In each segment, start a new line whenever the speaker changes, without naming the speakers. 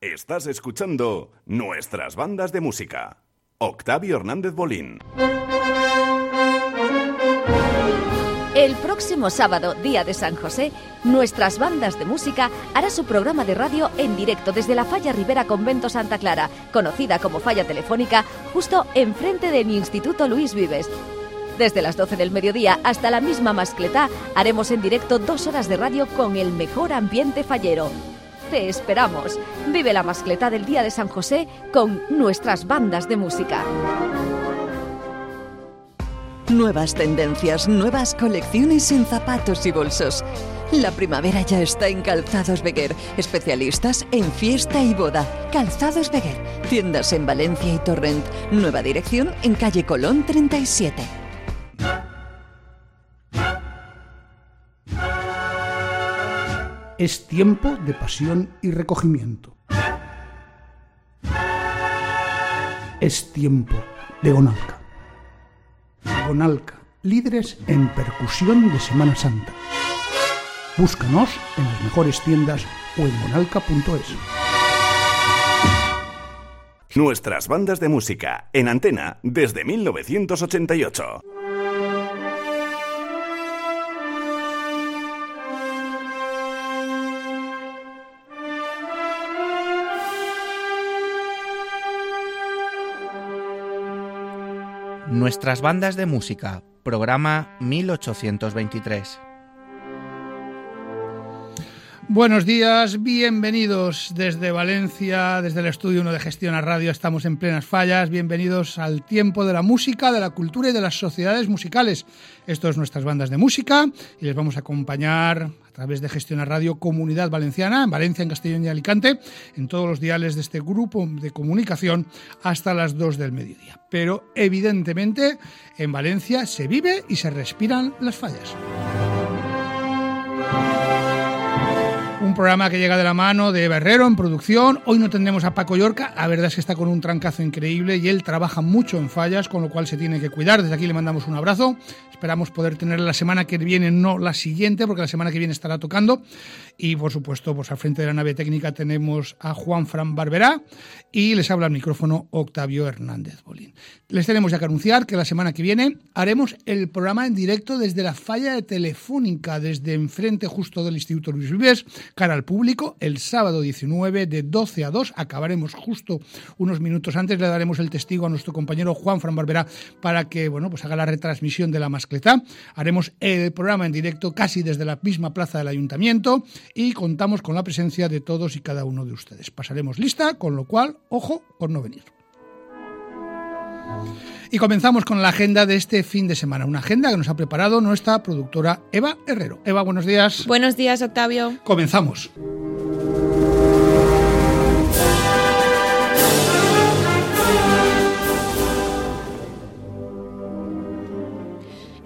Estás escuchando nuestras bandas de música. Octavio Hernández Bolín.
El próximo sábado, día de San José, nuestras bandas de música hará su programa de radio en directo desde la Falla Rivera Convento Santa Clara, conocida como Falla Telefónica, justo enfrente del Instituto Luis Vives. Desde las 12 del mediodía hasta la misma mascletá haremos en directo dos horas de radio con el mejor ambiente fallero. Te esperamos. Vive la mascletá del Día de San José con nuestras bandas de música.
Nuevas tendencias, nuevas colecciones en zapatos y bolsos. La primavera ya está en Calzados Beguer, especialistas en fiesta y boda. Calzados Beguer, tiendas en Valencia y Torrent. Nueva dirección en calle Colón 37.
Es tiempo de pasión y recogimiento. Es tiempo de Gonalca. Gonalca, líderes en percusión de Semana Santa. Búscanos en las mejores tiendas o en gonalca.es.
Nuestras bandas de música en antena desde 1988.
Nuestras bandas de música, programa 1823.
Buenos días, bienvenidos desde Valencia, desde el estudio 1 de Gestión a Radio, estamos en plenas fallas, bienvenidos al tiempo de la música, de la cultura y de las sociedades musicales. Esto es nuestras bandas de música y les vamos a acompañar través de Gestión a Radio Comunidad Valenciana, en Valencia, en Castellón y Alicante, en todos los diales de este grupo de comunicación hasta las 2 del mediodía. Pero evidentemente en Valencia se vive y se respiran las fallas. Programa que llega de la mano de Berrero en producción. Hoy no tendremos a Paco Yorca. La verdad es que está con un trancazo increíble y él trabaja mucho en fallas, con lo cual se tiene que cuidar. Desde aquí le mandamos un abrazo. Esperamos poder tener la semana que viene, no la siguiente, porque la semana que viene estará tocando. Y por supuesto, pues al frente de la nave técnica tenemos a Juan Fran Barberá y les habla el micrófono Octavio Hernández Bolín. Les tenemos ya que anunciar que la semana que viene haremos el programa en directo desde la falla de Telefónica, desde enfrente justo del Instituto Luis Vives, al público, el sábado 19 de 12 a 2. Acabaremos justo unos minutos antes, le daremos el testigo a nuestro compañero Juan Fran Barberá para que bueno, pues haga la retransmisión de la mascleta. Haremos el programa en directo casi desde la misma plaza del ayuntamiento y contamos con la presencia de todos y cada uno de ustedes. Pasaremos lista, con lo cual, ojo por no venir. Y comenzamos con la agenda de este fin de semana, una agenda que nos ha preparado nuestra productora Eva Herrero. Eva, buenos días.
Buenos días, Octavio.
Comenzamos.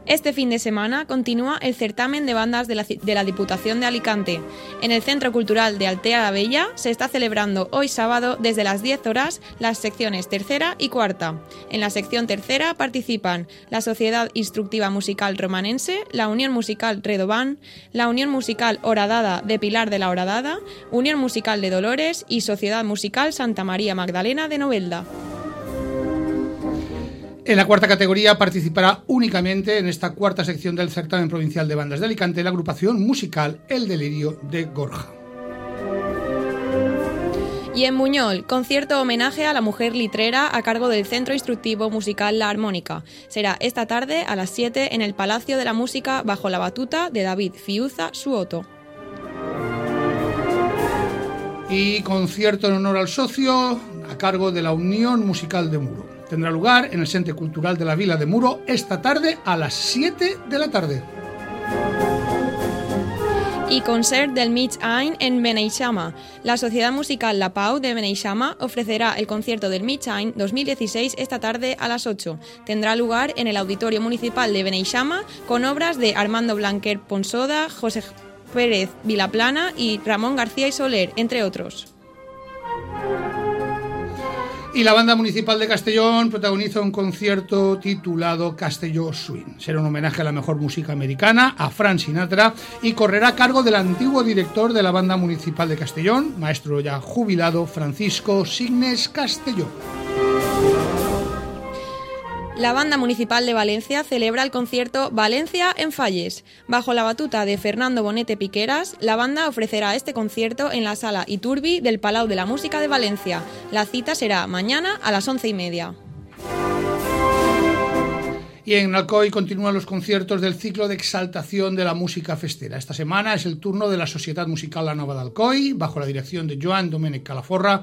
Este fin de semana continúa el certamen de bandas de la, de la, Diputación de Alicante. En el Centro Cultural de Altea la Bella se está celebrando hoy sábado desde las 10 horas las secciones tercera y cuarta. En la sección tercera participan la Sociedad Instructiva Musical Romanense, la Unión Musical Redobán, la Unión Musical Horadada de Pilar de la Horadada, Unión Musical de Dolores y Sociedad Musical Santa María Magdalena de Novelda.
En la cuarta categoría participará únicamente en esta cuarta sección del certamen provincial de bandas de Alicante la agrupación musical El Delirio de Gorja.
Y en Muñol, concierto homenaje a la mujer litrera a cargo del Centro Instructivo Musical La Armónica. Será esta tarde a las 7 en el Palacio de la Música bajo la batuta de David Fiuza Suoto.
Y concierto en honor al socio a cargo de la Unión Musical de Muro tendrá lugar en el Centro Cultural de la Vila de Muro esta tarde a las 7 de la tarde.
Y concert del Mitch Ain en Beneixama. La Sociedad Musical La Pau de Beneixama ofrecerá el concierto del Mitch Ain 2016 esta tarde a las 8. Tendrá lugar en el Auditorio Municipal de Beneixama con obras de Armando Blanquer Ponsoda, José Pérez Vilaplana y Ramón García y Soler, entre otros.
Y la banda municipal de Castellón protagoniza un concierto titulado Castelló Swing. Será un homenaje a la mejor música americana, a Frank Sinatra, y correrá a cargo del antiguo director de la banda municipal de Castellón, maestro ya jubilado Francisco Signes Castelló.
La Banda Municipal de Valencia celebra el concierto Valencia en Falles. Bajo la batuta de Fernando Bonete Piqueras, la banda ofrecerá este concierto en la sala Iturbi del Palau de la Música de Valencia. La cita será mañana a las once y media.
Y en Alcoy continúan los conciertos del ciclo de exaltación de la música festera. Esta semana es el turno de la Sociedad Musical La Nova de Alcoy, bajo la dirección de Joan Domènech Calaforra,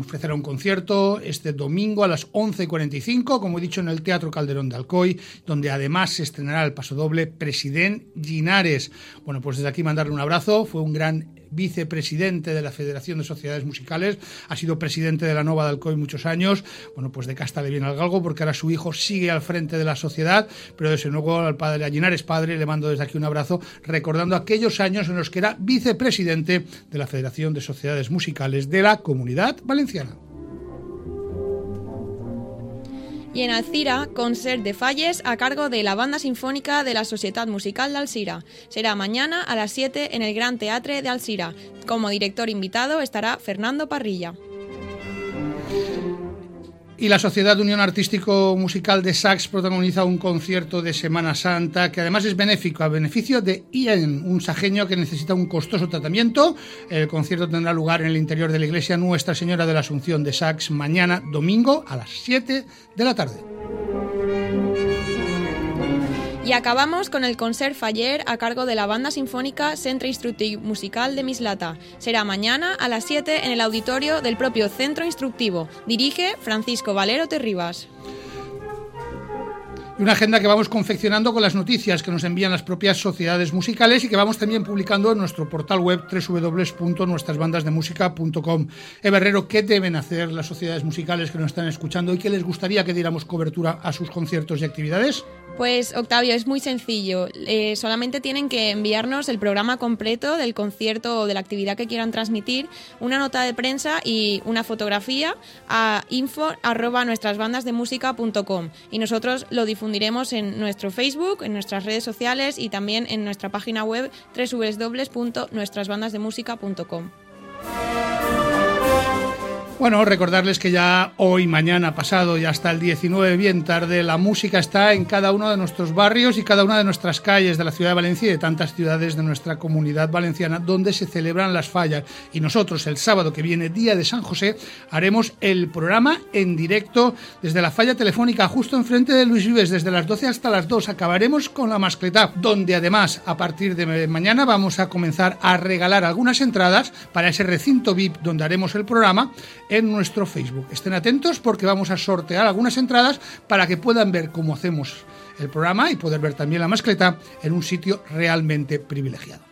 ofrecerá un concierto este domingo a las 11.45, como he dicho, en el Teatro Calderón de Alcoy, donde además se estrenará el pasodoble President Ginares. Bueno, pues desde aquí mandarle un abrazo, fue un gran vicepresidente de la Federación de Sociedades Musicales, ha sido presidente de la Nova de Alcoy muchos años, bueno, pues de casta le viene al galgo porque ahora su hijo sigue al frente de la sociedad, pero desde luego al padre, a Ginares padre, le mando desde aquí un abrazo, recordando aquellos años en los que era vicepresidente de la Federación de Sociedades Musicales de la Comunidad Valenciana.
Y en Alcira, concert de falles a cargo de la Banda Sinfónica de la Sociedad Musical de Alcira. Será mañana a las 7 en el Gran Teatre de Alcira. Como director invitado estará Fernando Parrilla
y la Sociedad Unión Artístico Musical de Sax protagoniza un concierto de Semana Santa que además es benéfico, a beneficio de Ian, un sajeño que necesita un costoso tratamiento. El concierto tendrá lugar en el interior de la iglesia Nuestra Señora de la Asunción de Sax mañana domingo a las 7 de la tarde.
Y acabamos con el concert Faller a cargo de la Banda Sinfónica Centro Instructivo Musical de Mislata. Será mañana a las 7 en el auditorio del propio Centro Instructivo. Dirige Francisco Valero Terribas
y una agenda que vamos confeccionando con las noticias que nos envían las propias sociedades musicales y que vamos también publicando en nuestro portal web www.nuestrasbandasdemusica.com. Eva Herrero, ¿qué deben hacer las sociedades musicales que nos están escuchando y qué les gustaría que diéramos cobertura a sus conciertos y actividades?
Pues Octavio, es muy sencillo. Eh, solamente tienen que enviarnos el programa completo del concierto o de la actividad que quieran transmitir, una nota de prensa y una fotografía a info y nosotros lo difundiremos en nuestro Facebook, en nuestras redes sociales y también en nuestra página web www.nuestrasbandasdemusica.com.
Bueno, recordarles que ya hoy, mañana, pasado y hasta el 19, bien tarde, la música está en cada uno de nuestros barrios y cada una de nuestras calles de la ciudad de Valencia y de tantas ciudades de nuestra comunidad valenciana donde se celebran las fallas. Y nosotros el sábado que viene, día de San José, haremos el programa en directo desde la falla telefónica justo enfrente de Luis Vives, desde las 12 hasta las 2. Acabaremos con la mascleta, donde además a partir de mañana vamos a comenzar a regalar algunas entradas para ese recinto VIP donde haremos el programa en nuestro Facebook. Estén atentos porque vamos a sortear algunas entradas para que puedan ver cómo hacemos el programa y poder ver también la mascleta en un sitio realmente privilegiado.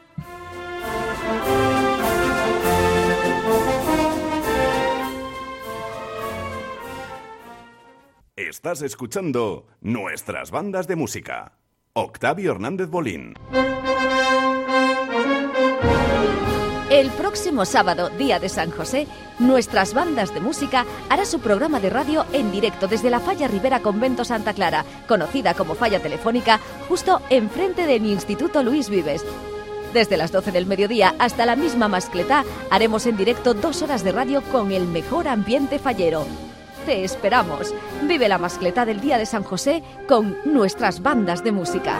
Estás escuchando nuestras bandas de música. Octavio Hernández Bolín.
El próximo sábado, día de San José, nuestras bandas de música hará su programa de radio en directo desde la Falla Rivera Convento Santa Clara, conocida como Falla Telefónica, justo enfrente del Instituto Luis Vives. Desde las 12 del mediodía hasta la misma mascletá haremos en directo dos horas de radio con el mejor ambiente fallero. Te esperamos. Vive la mascletá del Día de San José con nuestras bandas de música.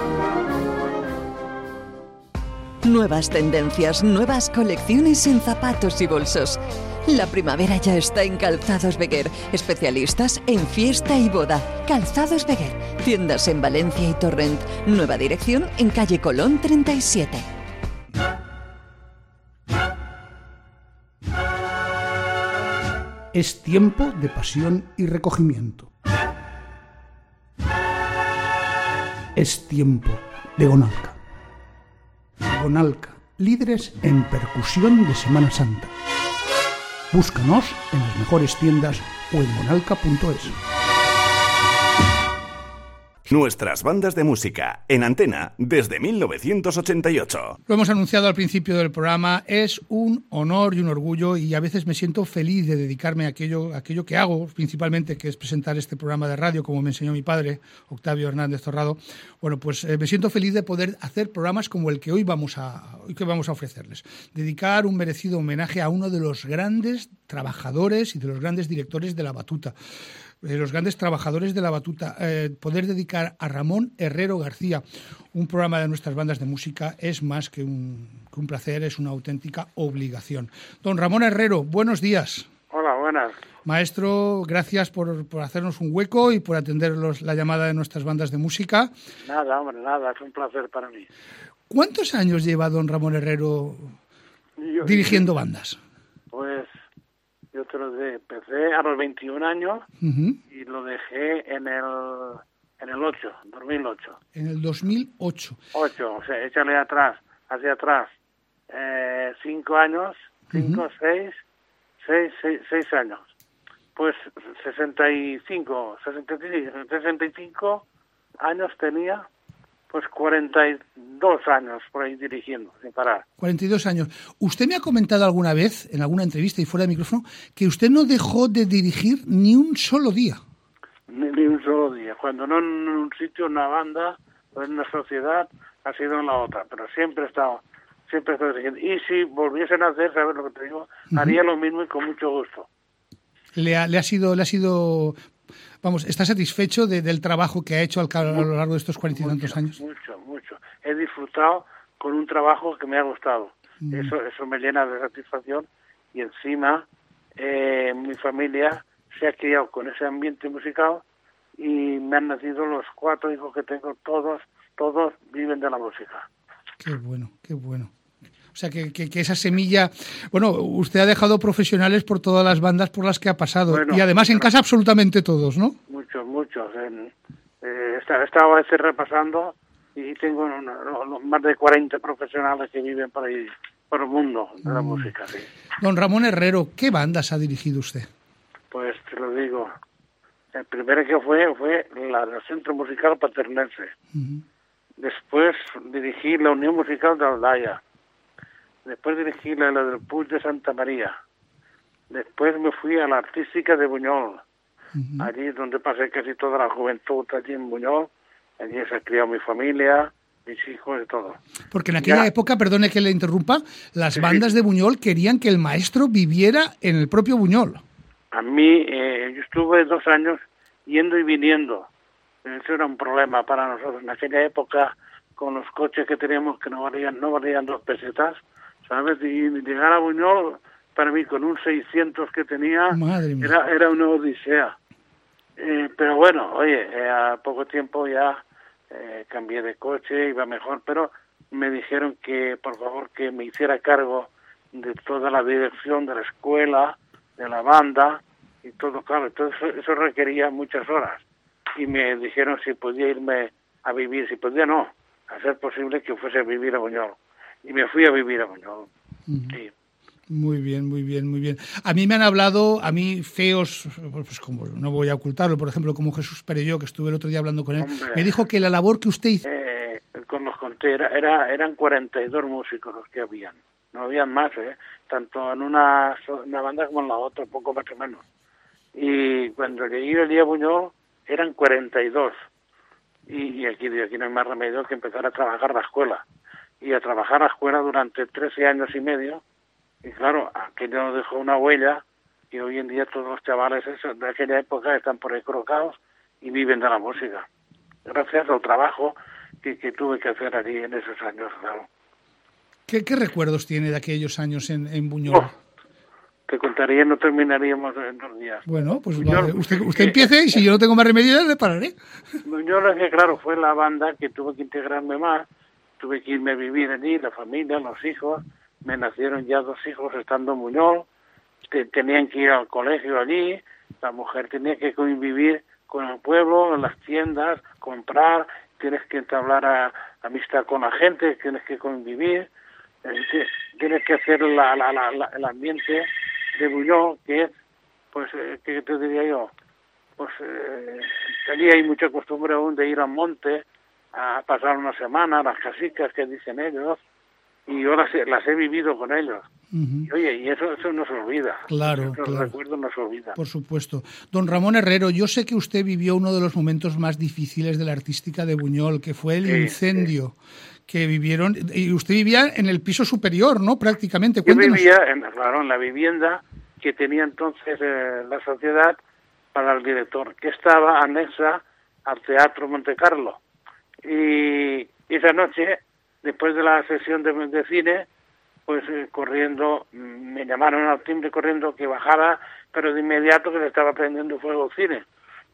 Nuevas tendencias, nuevas colecciones en zapatos y bolsos. La primavera ya está en Calzados Beguer, especialistas en fiesta y boda. Calzados Beguer, tiendas en Valencia y Torrent. Nueva dirección en calle Colón 37.
Es tiempo de pasión y recogimiento. Es tiempo de Gonalca. Gonalca, líderes en percusión de Semana Santa. Búscanos en las mejores tiendas o en gonalca.es.
Nuestras bandas de música en antena desde 1988.
Lo hemos anunciado al principio del programa, es un honor y un orgullo y a veces me siento feliz de dedicarme a aquello, aquello que hago, principalmente que es presentar este programa de radio, como me enseñó mi padre, Octavio Hernández Torrado. Bueno, pues eh, me siento feliz de poder hacer programas como el que hoy vamos a, que vamos a ofrecerles. Dedicar un merecido homenaje a uno de los grandes trabajadores y de los grandes directores de la batuta de los grandes trabajadores de la batuta, eh, poder dedicar a Ramón Herrero García un programa de nuestras bandas de música es más que un, que un placer, es una auténtica obligación. Don Ramón Herrero, buenos días.
Hola, buenas.
Maestro, gracias por, por hacernos un hueco y por atender los, la llamada de nuestras bandas de música.
Nada, hombre, nada, es un placer para mí.
¿Cuántos años lleva don Ramón Herrero
Yo-
dirigiendo bandas?
Yo te lo de, empecé a los 21 años
Ujú.
y lo dejé en el en el 8, 2008.
En el 2008.
8, o sea, échale atrás, hacia atrás, eh, 5 años, 5, 6, 6, 6 años. Pues 65, 65, 65 años tenía, pues 42 años por ahí dirigiendo, sin parar.
42 años. Usted me ha comentado alguna vez, en alguna entrevista y fuera de micrófono, que usted no dejó de dirigir ni un solo día.
Ni, ni un solo día. Cuando no en un sitio, en una banda o en una sociedad, ha sido en la otra. Pero siempre he estado, siempre he estado dirigiendo. Y si volviesen a hacer, ¿sabes lo que te digo? Haría lo mismo y con mucho gusto.
Le ha, le ha sido, le ha sido, vamos, está satisfecho de- del trabajo que ha hecho al, a lo largo de estos cuarenta y tantos años.
Mucho, mucho. He disfrutado con un trabajo que me ha gustado. Eso, eso me llena de satisfacción. Y encima, eh, mi familia se ha criado con ese ambiente musical y me han nacido los cuatro hijos que tengo, todos, todos viven de la música.
Qué bueno, qué bueno. O sea, que, que- que esa semilla... Bueno, usted ha dejado profesionales por todas las bandas por las que ha pasado.
Bueno,
y además en casa absolutamente todos, ¿no?
Muchos, muchos. En, eh, esta- estaba veces repasando y tengo una- más de 40 profesionales que viven por ahí, por el mundo de la música. Sí.
Don Ramón Herrero, ¿qué bandas ha dirigido usted?
Pues te lo digo. El primero que fue fue la del Centro Musical Paternense. Después dirigí la Unión Musical de Aldaya. Después dirigí la, la del Puig de Santa María. Después me fui a la Artística de Buñol. Allí donde pasé casi toda la juventud, allí en Buñol. Allí se ha criado mi familia, mis hijos y todo.
Porque en aquella
Ya.
época, perdone que le interrumpa, las bandas de Buñol querían que el maestro viviera en el propio Buñol.
A mí, eh, yo estuve dos años yendo y viniendo. Eso era un problema para nosotros en aquella época con los coches que teníamos que no valían, no valían dos pesetas, ¿sabes? Y llegar a Buñol, para mí, con un 600 que tenía, era, era una odisea. Eh, pero bueno, oye, eh, a poco tiempo ya eh, cambié de coche, iba mejor, pero me dijeron que, por favor, que me hiciera cargo de toda la dirección de la escuela, de la banda y todo, claro. Entonces eso, eso requería muchas horas. Y me dijeron si podía irme a vivir, si podía no, a ser posible que fuese a vivir a Buñol. Y me fui a vivir a Buñol. Sí.
Muy bien, muy bien, muy bien. A mí me han hablado, a mí feos, pues como no voy a ocultarlo, por ejemplo, como Jesús Perelló, que estuve el otro día hablando con él,
Hombre.
me dijo que la labor que usted hizo...
Eh, con los conté, era, era- eran 42 músicos los que habían. No habían más, ¿eh? Tanto en una, banda como en la otra, poco más o menos. Y cuando llegué el día Buñol, eran 42. Y, y aquí, aquí no hay más remedio que empezar a trabajar la escuela. Y a trabajar la escuela durante 13 años y medio. Y claro, aquello dejó una huella y hoy en día todos los chavales esos de aquella época están por ahí colocados y viven de la música. Gracias al trabajo que, que tuve que hacer allí en esos años, claro.
¿Qué, qué recuerdos tiene de aquellos años en, en Buñol?
Oh, te contaría, no terminaríamos en dos días.
Bueno, pues
Buñol,
usted, usted empiece y si yo no tengo más remedio, le pararé.
Buñol es que, claro, fue la banda que tuve que integrarme más, tuve que irme a vivir allí, la familia, los hijos, me nacieron ya dos hijos estando en Buñol, te- tenían que ir al colegio allí, la mujer tenía que convivir con el pueblo, en las tiendas, comprar, tienes que entablar a- amistad con la gente, tienes que convivir, ti- tienes que hacer la- la- la- el ambiente de Buñol, que es, pues, eh, ¿qué te diría yo? Pues eh, allí hay mucha costumbre aún de ir al monte a pasar una semana, las casicas que dicen ellos, y yo las, he- las he vivido con ellos. Y, oye, y eso, eso no se olvida.
Claro,
Esos
claro.
recuerdos no se olvidan.
Por supuesto. Don Ramón Herrero, yo sé que usted vivió uno de los momentos más difíciles de la artística de Buñol, que fue el
Sí,
incendio que vivieron. Y usted vivía en el piso superior, ¿no? Prácticamente.
Yo
Cuéntenos.
vivía, en, claro, en la vivienda que tenía entonces eh, la sociedad para el director, que estaba anexa al Teatro Monte Carlo. Y esa noche, después de la sesión de, cine, pues eh, corriendo, mm, me llamaron al timbre corriendo que bajara, pero de inmediato que le estaba prendiendo fuego al cine.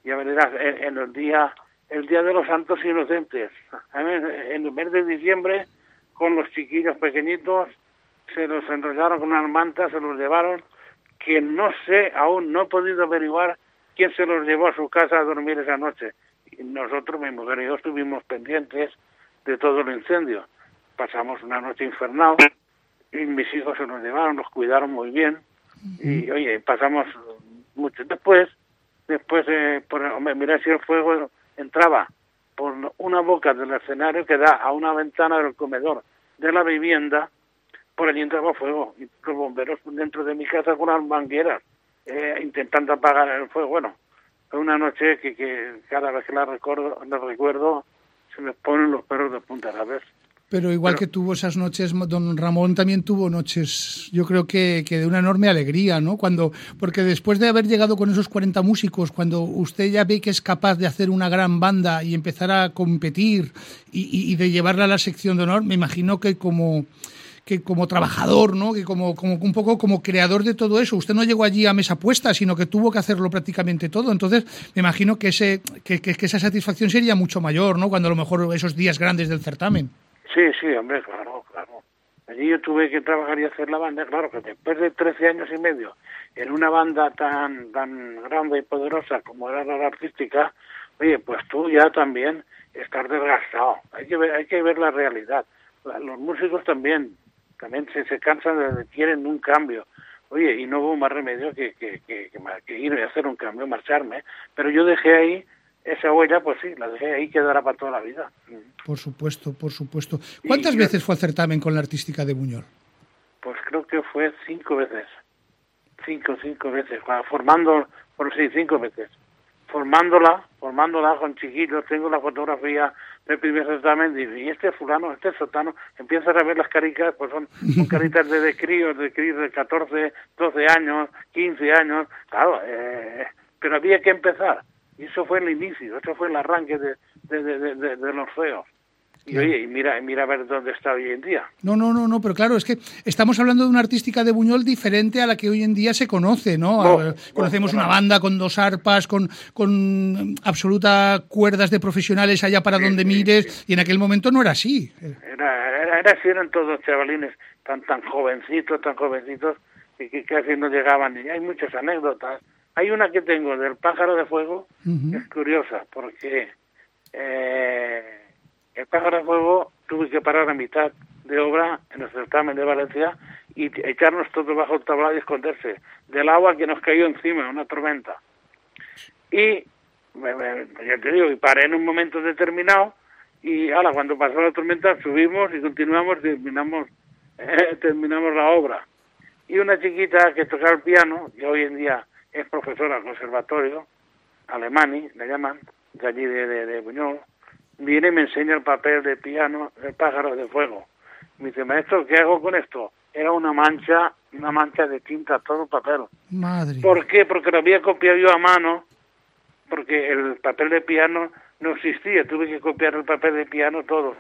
Ya verás, en, en el día el día de los santos inocentes, en el mes de diciembre, con los chiquillos pequeñitos, se los enrollaron con unas mantas, se los llevaron, que no sé, aún no he podido averiguar quién se los llevó a su casa a dormir esa noche. Nosotros, mi mujer y yo, estuvimos pendientes de todo el incendio. Pasamos una noche infernal y mis hijos se los llevaron, los cuidaron muy bien. Y oye, pasamos mucho. Después, después, eh, por, hombre, mira si el fuego entraba por una boca del escenario que da a una ventana del comedor de la vivienda, por allí entraba fuego. Y los bomberos dentro de mi casa con unas mangueras, eh, intentando apagar el fuego. Bueno, fue una noche que, que cada vez que la recuerdo, la recuerdo se me ponen los perros de punta, ¿sabes?
Pero igual que tuvo esas noches, don Ramón también tuvo noches, yo creo que, que, de una enorme alegría, ¿no? Cuando, porque después de haber llegado con esos 40 músicos, cuando usted ya ve que es capaz de hacer una gran banda y empezar a competir y, y, y de llevarla a la sección de honor, me imagino que como que como trabajador, ¿no? Que como, como un poco como creador de todo eso. Usted no llegó allí a mesa puesta, sino que tuvo que hacerlo prácticamente todo. Entonces, me imagino que ese que, que, que esa satisfacción sería mucho mayor, ¿no? Cuando a lo mejor esos días grandes del certamen.
Sí, sí, hombre, claro, claro. Allí yo tuve que trabajar y hacer la banda, claro, que después de 13 años y medio en una banda tan tan grande y poderosa como era la artística, oye, pues tú ya también estás desgastado. Hay que ver, hay que ver la realidad. Los músicos también, también se, se cansan quieren un cambio. Oye, y no hubo más remedio que, que, que, que ir y hacer un cambio, marcharme. Pero yo dejé ahí esa huella, pues sí, la dejé ahí, quedará para toda la vida.
Por supuesto, por supuesto. ¿Cuántas y, veces fue al certamen con la artística de Buñol?
Pues creo que fue cinco veces. Cinco, cinco veces. Formando, por sí, cinco veces. Formándola, formándola con chiquillos, tengo la fotografía del primer certamen, y este fulano, este sotano, empiezas a ver las caricas, pues son, son caritas de, de críos, de críos de 14, 12 años, 15 años, claro, eh, pero había que empezar. Y eso fue el inicio, eso fue el arranque de, de, de, de, de los feos. Y oye, y mira, mira a ver dónde está hoy en día.
No, no, no, no, pero claro, es que estamos hablando de una artística de Buñol diferente a la que hoy en día se conoce, ¿no?
Oh,
Conocemos
oh,
una banda con dos arpas, con, con absoluta cuerdas de profesionales allá para
sí,
donde
sí,
mires,
sí.
y en aquel momento no era así.
Era, era, era así, eran todos chavalines tan, tan jovencitos, tan jovencitos, que, que casi no llegaban. Y hay muchas anécdotas. Hay una que tengo del pájaro de fuego, uh -huh. que es curiosa, porque eh, el pájaro de fuego tuve que parar a mitad de obra en el certamen de Valencia y echarnos todos bajo el tablado y esconderse del agua que nos cayó encima, una tormenta. Y, ya te digo, y paré en un momento determinado y ahora cuando pasó la tormenta subimos y continuamos y terminamos, eh, terminamos la obra. Y una chiquita que tocaba el piano, que hoy en día es profesora al conservatorio, Alemani, le llaman, de allí de, de Buñol, viene y me enseña el papel de piano, el pájaro de fuego. Me dice, maestro, ¿qué hago con esto? Era una mancha, una mancha de tinta, todo el papel.
Madre.
¿Por qué? Porque lo había copiado yo a mano, porque el papel de piano no existía, tuve que copiar el papel de piano todo.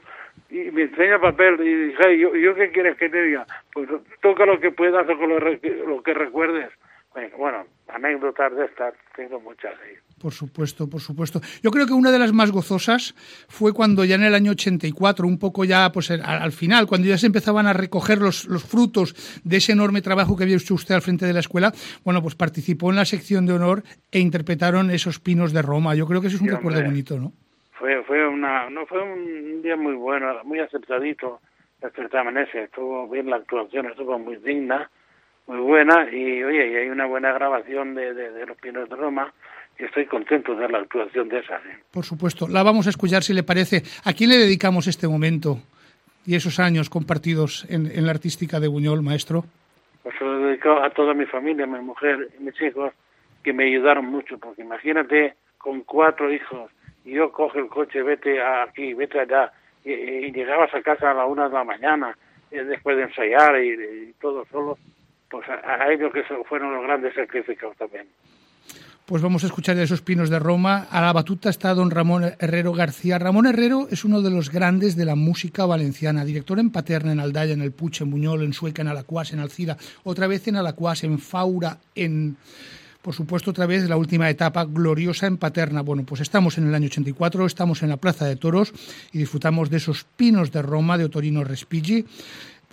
Y me enseña el papel y dije, ¿yo, ¿yo qué quieres que te diga? Pues toca lo que puedas o con lo, lo que recuerdes. Bueno, anécdotas de estas tengo muchas ahí.
Por supuesto, por supuesto. Yo creo que una de las más gozosas fue cuando ya en el año 84, un poco ya pues al, al final, cuando ya se empezaban a recoger los, los, frutos de ese enorme trabajo que había hecho usted al frente de la escuela, bueno, pues participó en la sección de honor e interpretaron esos pinos de Roma. Yo creo que eso es un
sí,
recuerdo
hombre.
bonito, ¿no?
Fue, fue una, no fue un día muy bueno, muy aceptadito el certamen ese, estuvo bien la actuación, estuvo muy digna muy buena y oye, y hay una buena grabación de, de, Los Pinos de Roma estoy contento de la actuación de esa. ¿eh?
Por supuesto, la vamos a escuchar si le parece. ¿A quién le dedicamos este momento y esos años compartidos en, en la artística de Buñol, maestro?
Pues se lo dedico a toda mi familia, mi mujer y mis hijos, que me ayudaron mucho, porque imagínate con cuatro hijos y yo coge el coche, vete aquí, vete allá, y, llegabas a casa a la una de la mañana, eh, después de ensayar y, todo solo, pues a, ellos que fueron los grandes sacrificios también.
Pues vamos a escuchar esos pinos de Roma. A la batuta está don Ramón Herrero García. Ramón Herrero es uno de los grandes de la música valenciana, director en Paterna, en Aldaya, en El Puche, en Buñol, en Sueca, en Alacuas, en Alcira, otra vez en Alacuas, en Faura, en por supuesto, otra vez la última etapa gloriosa en Paterna. Bueno, pues estamos en el año 84, estamos en la Plaza de Toros y disfrutamos de esos pinos de Roma de Otorino Respighi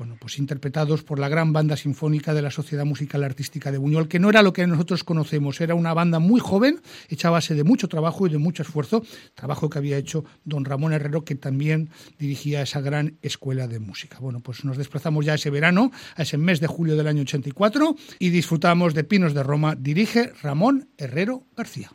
bueno, pues interpretados por la gran banda sinfónica de la Sociedad Musical Artística de Buñol, que no era lo que nosotros conocemos, era una banda muy joven, hecha a base de mucho trabajo y de mucho esfuerzo, trabajo que había hecho don Ramón Herrero, que también dirigía esa gran escuela de música. Bueno, pues nos desplazamos ya ese verano, a ese mes de julio del año 84, y disfrutamos de Pinos de Roma, dirige Ramón Herrero García.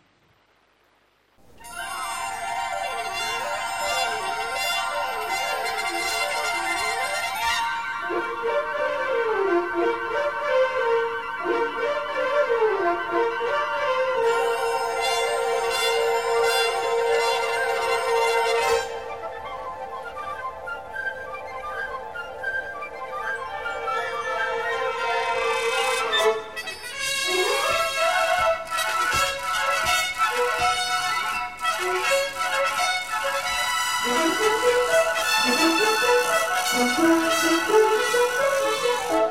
Thank you.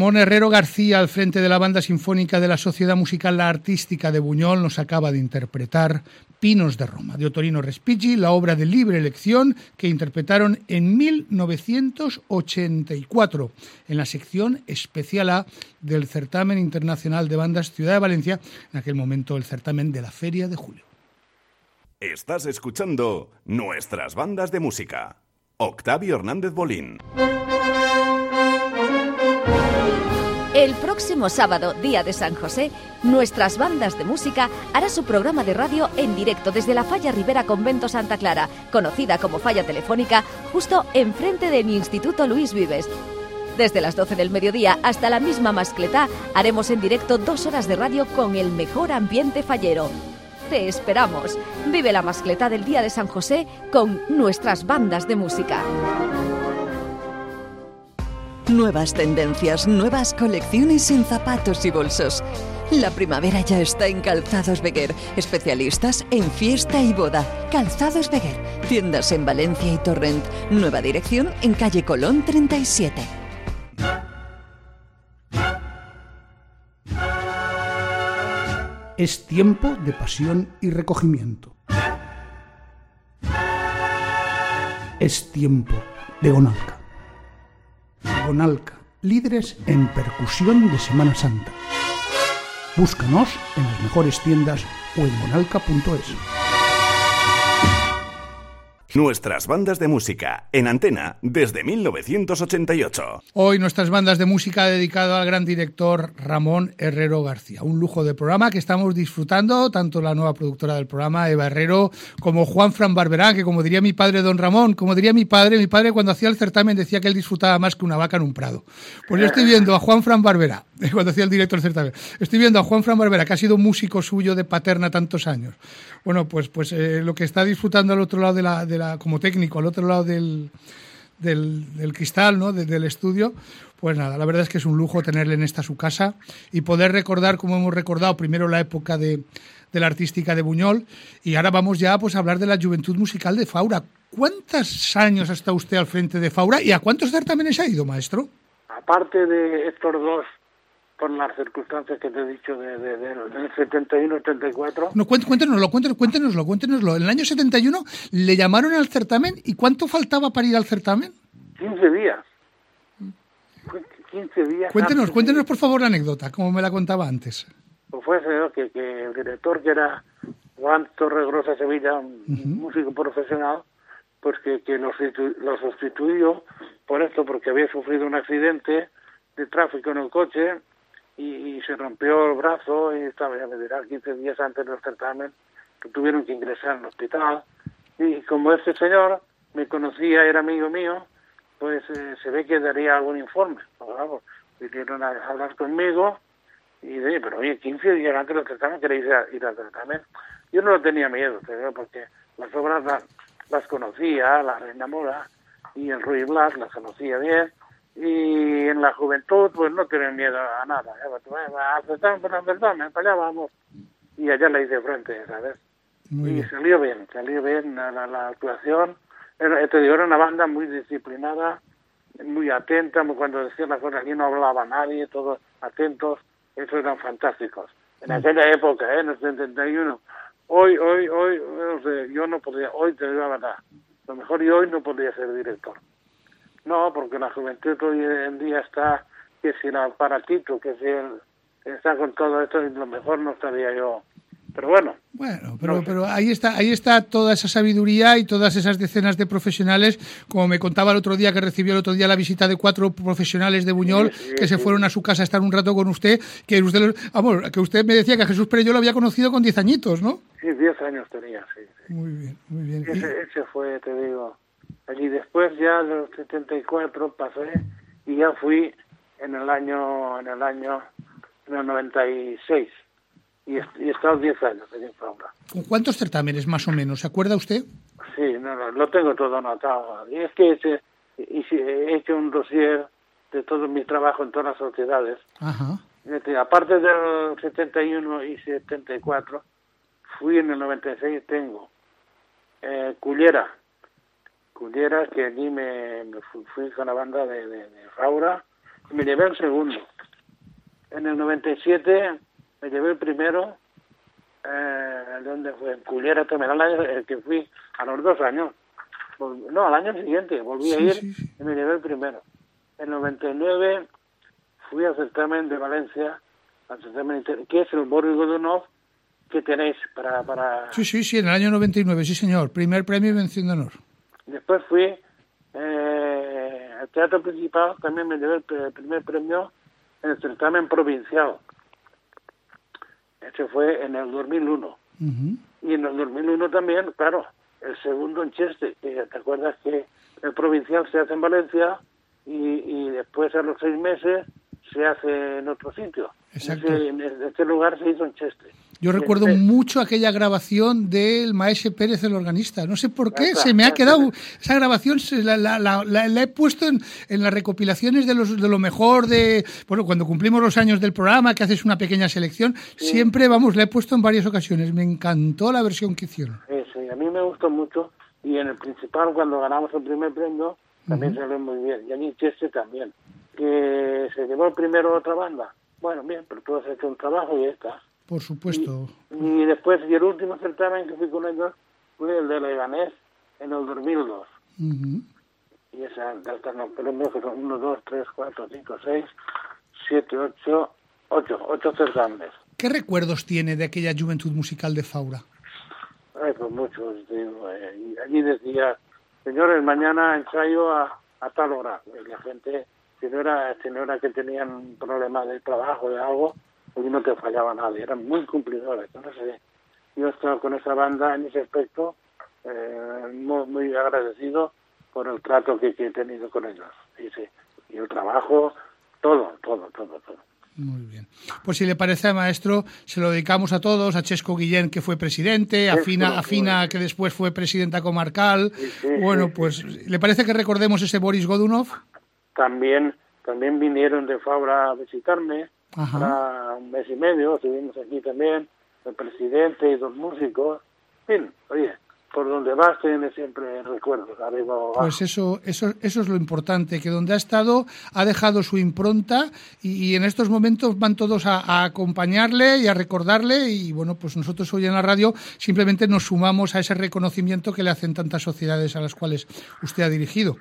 Ramón Herrero García, al frente de la banda sinfónica de la Sociedad Musical La Artística de Buñol, nos acaba de interpretar Pinos de Roma, de Otorino Respighi, la obra de libre elección que interpretaron en 1984 en la sección especial A del Certamen Internacional de Bandas Ciudad de Valencia, en aquel momento el certamen de la Feria de Julio.
Estás escuchando Nuestras Bandas de Música. Octavio Hernández Bolín.
El próximo sábado, día de San José, nuestras bandas de música hará su programa de radio en directo desde la Falla Rivera Convento Santa Clara, conocida como Falla Telefónica, justo enfrente del Instituto Luis Vives. Desde las 12 del mediodía hasta la misma mascletá haremos en directo dos horas de radio con el mejor ambiente fallero. Te esperamos. Vive la mascletá del Día de San José con nuestras bandas de música.
Nuevas tendencias, nuevas colecciones en zapatos y bolsos. La primavera ya está en Calzados Beguer, especialistas en fiesta y boda. Calzados Beguer, tiendas en Valencia y Torrent. Nueva dirección en calle Colón 37.
Es tiempo de pasión y recogimiento. Es tiempo de Gonalca. Gonalca, líderes en percusión de Semana Santa. Búscanos en las mejores tiendas o en gonalca.es.
Nuestras bandas de música en antena desde 1988.
Hoy nuestras bandas de música dedicado al gran director Ramón Herrero García. Un lujo de programa que estamos disfrutando, tanto la nueva productora del programa, Eva Herrero, como Juan Fran que como diría mi padre don Ramón, como diría mi padre, mi padre cuando hacía el certamen decía que él disfrutaba más que una vaca en un prado. Pues yo estoy viendo a Juan Fran Barberá, cuando hacía el director del certamen, estoy viendo a Juan Fran Barberá, que ha sido músico suyo de paterna tantos años. Bueno, pues, pues eh, lo que está disfrutando al otro lado de la, como técnico, al otro lado del, del, cristal, ¿no? De- del estudio, pues nada, la verdad es que es un lujo tenerle en esta su casa y poder recordar, como hemos recordado, primero la época de, de la artística de Buñol y ahora vamos ya pues, a hablar de la juventud musical de Faura. ¿Cuántos años ha usted al frente de Faura y a cuántos certámenes ha ido, maestro?
Aparte de estos dos, por las circunstancias que te he dicho de, de- de- del 71-74,
No, cuént- cuéntenoslo, cuéntenos- cuéntenoslo, cuéntenoslo. En el año 71 le llamaron al certamen y ¿cuánto faltaba para ir al certamen?
15 días. Fue 15 días.
Cuéntenos,
antes
cuéntenos por favor la anécdota, como me la contaba antes.
Pues fue ese, que, que el director, que era Juan Torregrosa Sevilla, un músico profesional, pues que, que lo, lo sustituyó por esto, porque había sufrido un accidente de tráfico en el coche y, y se rompió el brazo y estaba, ya me dirá, 15 días antes del certamen, que tuvieron que ingresar el hospital. Y como este señor me conocía, era amigo mío, pues eh, se ve que daría algún informe. Vamos, vinieron a hablar conmigo y dije, pero oye, 15 días antes del certamen queréis ir, a- ir al certamen. Yo no tenía miedo, porque las obras las, las conocía, la Reina Mora y el Ruy Blas las conocía bien. Y en la juventud, pues no tenía miedo a nada. ¿eh? Pues al certamen, para allá vamos. Y allá la hice frente, ¿sabes?
Muy
y
bien.
salió bien, salió bien la, la- la actuación. Era, te digo, era una banda muy disciplinada, muy atenta, cuando decían las cosas aquí no hablaba nadie, todos atentos, esos eran fantásticos. En aquella época, ¿eh? en el 71, hoy, hoy, hoy, yo no podía, hoy te digo la verdad, lo mejor yo hoy no podría ser director. No, porque la juventud hoy en día está, que si el aparatito, que si el, está con todo esto, y lo mejor no estaría yo. Pero bueno,
Bueno, pero,
No sé.
pero ahí está, ahí está toda esa sabiduría y todas esas decenas de profesionales, como me contaba el otro día que recibió el otro día la visita de cuatro profesionales de Buñol
Sí, sí,
que se fueron a su casa a estar un rato con usted, que usted, vamos, que usted me decía que a Jesús Pérez yo lo había conocido con 10 añitos, ¿no?
sí, 10 años tenía, sí. sí.
Muy bien, muy bien.
Ese fue, te digo, allí después ya de los 74 pasé y ya fui en el año, en el año, en el 96 y, he estado 10 años en.
¿Con cuántos certámenes más o menos? ¿Se acuerda usted?
Sí, no, no, lo tengo todo anotado. Y es que sí, he hecho un dossier de todo mi trabajo en todas las sociedades.
Ajá.
Aparte del 71 y 74, fui en el 96, tengo eh, Cullera. Cullera, que allí me, me fu- fui, con la banda de, de, de Faura y me llevé el segundo. En el 97 me llevé el primero, eh, ¿dónde fue? En Cullera también, al año el que fui a los dos años. No, al año siguiente volví a ir
sí, sí.
y me llevé el primero. En el 99 fui al certamen de Valencia, al certamen que es el Boris Godunov que tenéis para... para...
Sí, sí, sí, en el año 99, sí señor. Primer premio y mención de honor.
Después fui eh, al Teatro Principal, también me llevé el, primer premio en el certamen provincial. Ese fue en el 2001.
Ujú.
Y en el 2001 también, claro, el segundo en Cheste, que te acuerdas que el provincial se hace en Valencia y, y después a los seis meses se hace en otro sitio.
Exacto.
En, ese- en este lugar se hizo en Cheste.
Yo recuerdo
este-
mucho aquella grabación del Maese Pérez, el organista. No sé por qué, se me ha quedado. Esa grabación se la, la- la- he puesto en, en las recopilaciones de, los, de lo mejor de. Bueno, cuando cumplimos los años del programa, que haces una pequeña selección, siempre, vamos, la he puesto en varias ocasiones. Me encantó la versión que hicieron.
Sí, sí, a mí me gustó mucho. Y en el principal, cuando ganamos el primer premio, también salió muy bien. Y en Cheste también. Que se llevó primero otra banda. Bueno, bien, pero tú has hecho un trabajo y ya está.
Por supuesto.
Y después, y el último certamen que fui con ellos fue el de Leganés en el 2002.
Ujú.
Y esa, hasta los premios que son 1, 2, 3, 4, 5, 6, 7, 8, 8, 8 certámenes.
¿Qué recuerdos tiene de aquella juventud musical de Faura?
Ay, pues muchos, eh, y allí decía, señores, mañana ensayo a, a tal hora. Y la gente, si no era, si no era que tenían problemas de trabajo, de algo, pues no te fallaba nada. y Eran muy cumplidores. Entonces, eh, yo estado con esa banda en ese aspecto eh, muy, muy agradecido por el trato que, que he tenido con ellos. Y, sí, y el trabajo, todo, todo, todo, todo.
Muy bien. Pues si le parece, maestro, se lo dedicamos a todos, a Chesco Guillén, que fue presidente, a Fina, a Fina, que después fue presidenta comarcal.
Sí, sí,
bueno, pues, ¿le parece que recordemos ese Boris Godunov?
También, también vinieron de Fabra a visitarme. Para un mes y medio, estuvimos aquí también, el presidente y dos músicos. En fin, oye, por donde vas tienes siempre recuerdos, arriba o abajo.
Pues eso, eso, eso es lo importante, que donde ha estado ha dejado su impronta y, y en estos momentos van todos a, a acompañarle y a recordarle y bueno, pues nosotros hoy en la radio simplemente nos sumamos a ese reconocimiento que le hacen tantas sociedades a las cuales usted ha dirigido.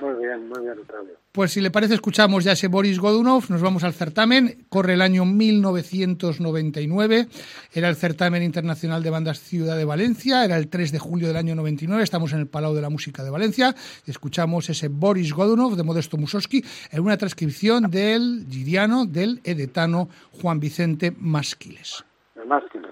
Muy bien, muy bien, Octavio.
Pues si le parece, escuchamos ya ese Boris Godunov, nos vamos al certamen, corre el año 1999, era el certamen internacional de bandas Ciudad de Valencia, era el 3 de julio del año 99, estamos en el Palau de la Música de Valencia, escuchamos ese Boris Godunov de Modesto Mussorgsky en una transcripción del giriano del edetano Juan Vicente Masquiles.
De más que sí.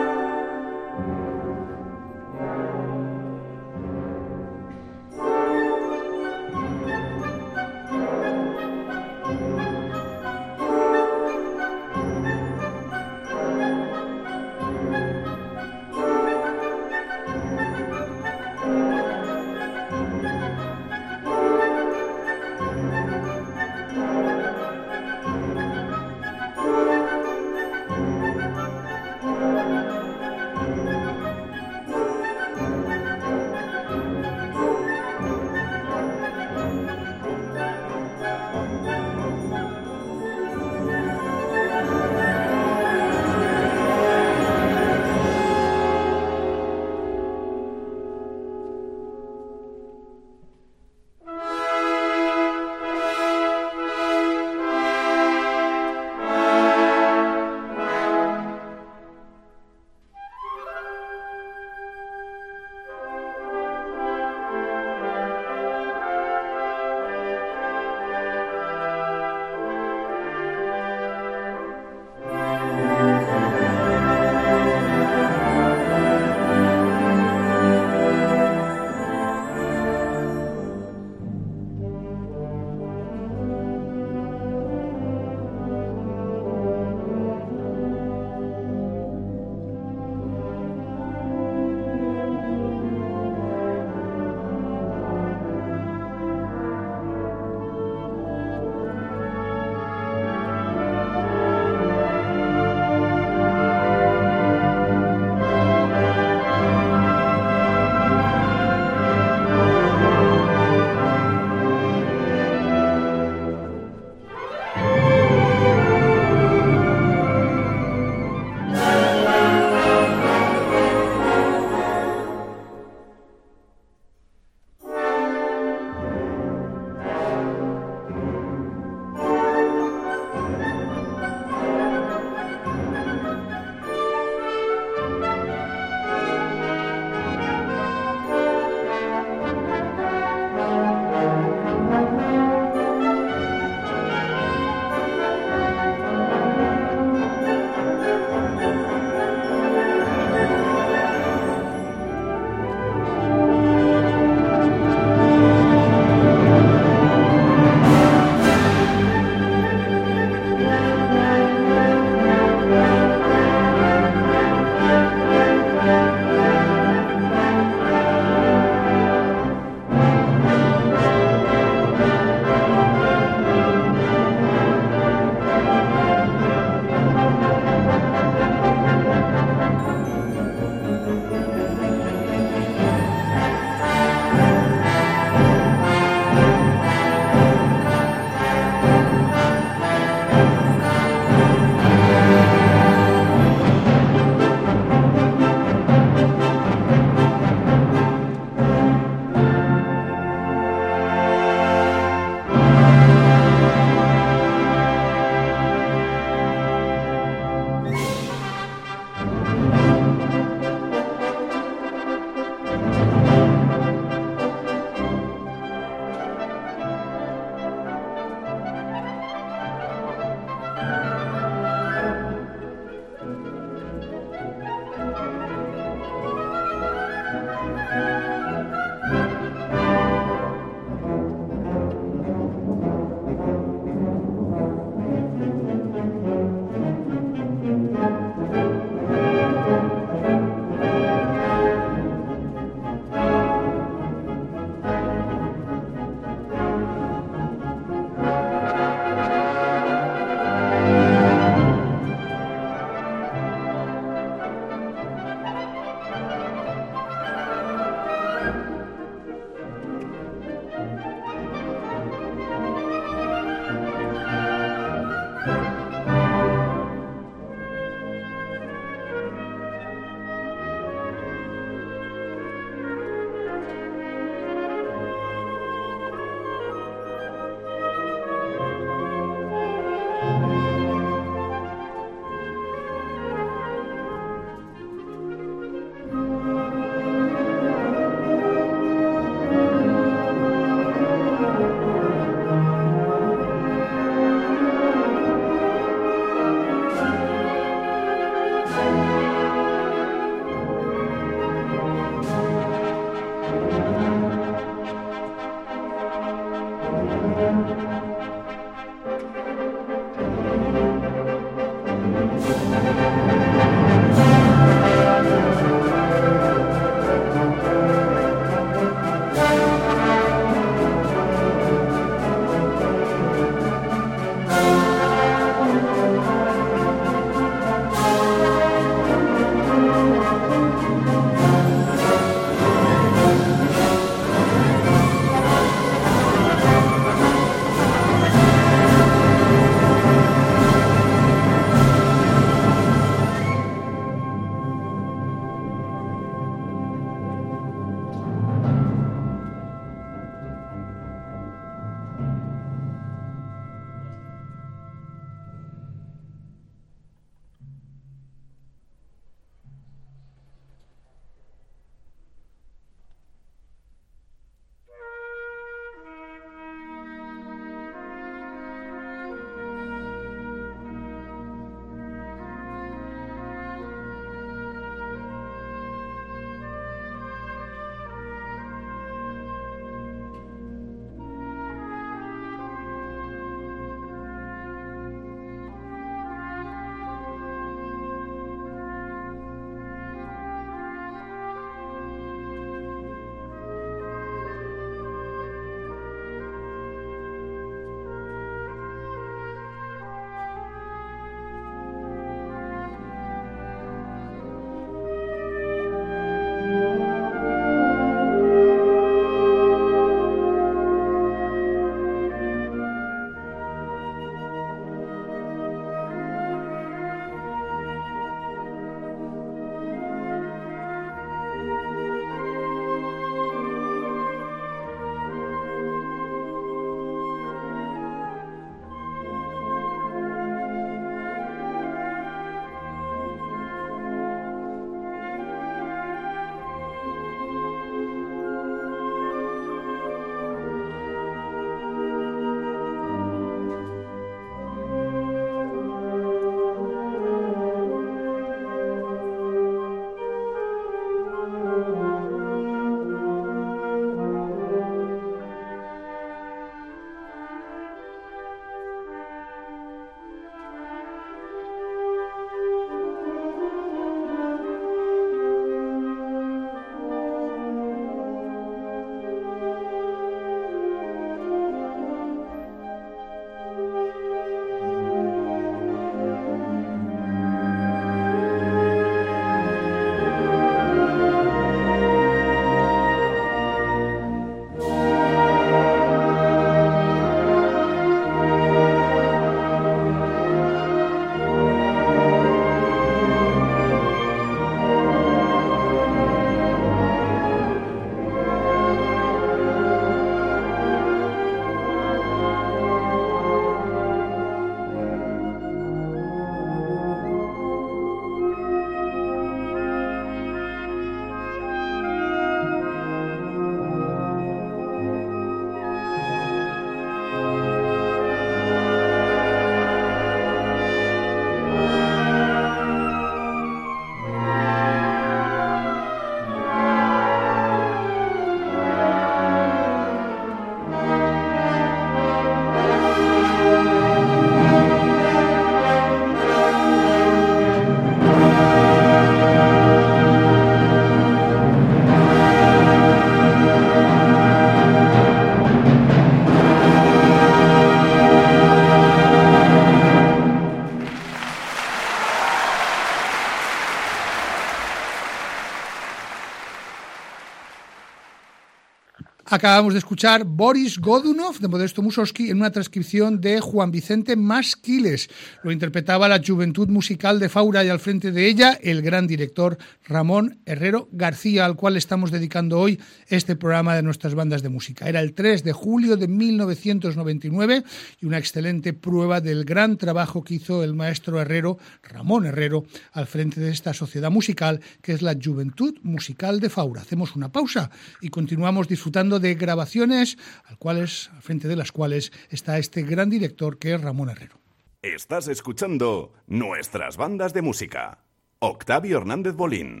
Acabamos de escuchar Boris Godunov de Modesto Mussorgsky en una transcripción de Juan Vicente Masquiles. Lo interpretaba la Juventud Musical de Faura y al frente de ella el gran director Ramón Herrero García, al cual estamos dedicando hoy este programa de nuestras bandas de música. Era el 3 de julio de 1999 y una excelente prueba del gran trabajo que hizo el maestro Herrero, Ramón Herrero, al frente de esta sociedad musical que es la Juventud Musical de Faura. Hacemos una pausa y continuamos disfrutando de grabaciones al, cuales, al frente de las cuales está este gran director que es Ramón Herrero.
Estás escuchando nuestras bandas de música. Octavio Hernández Bolín.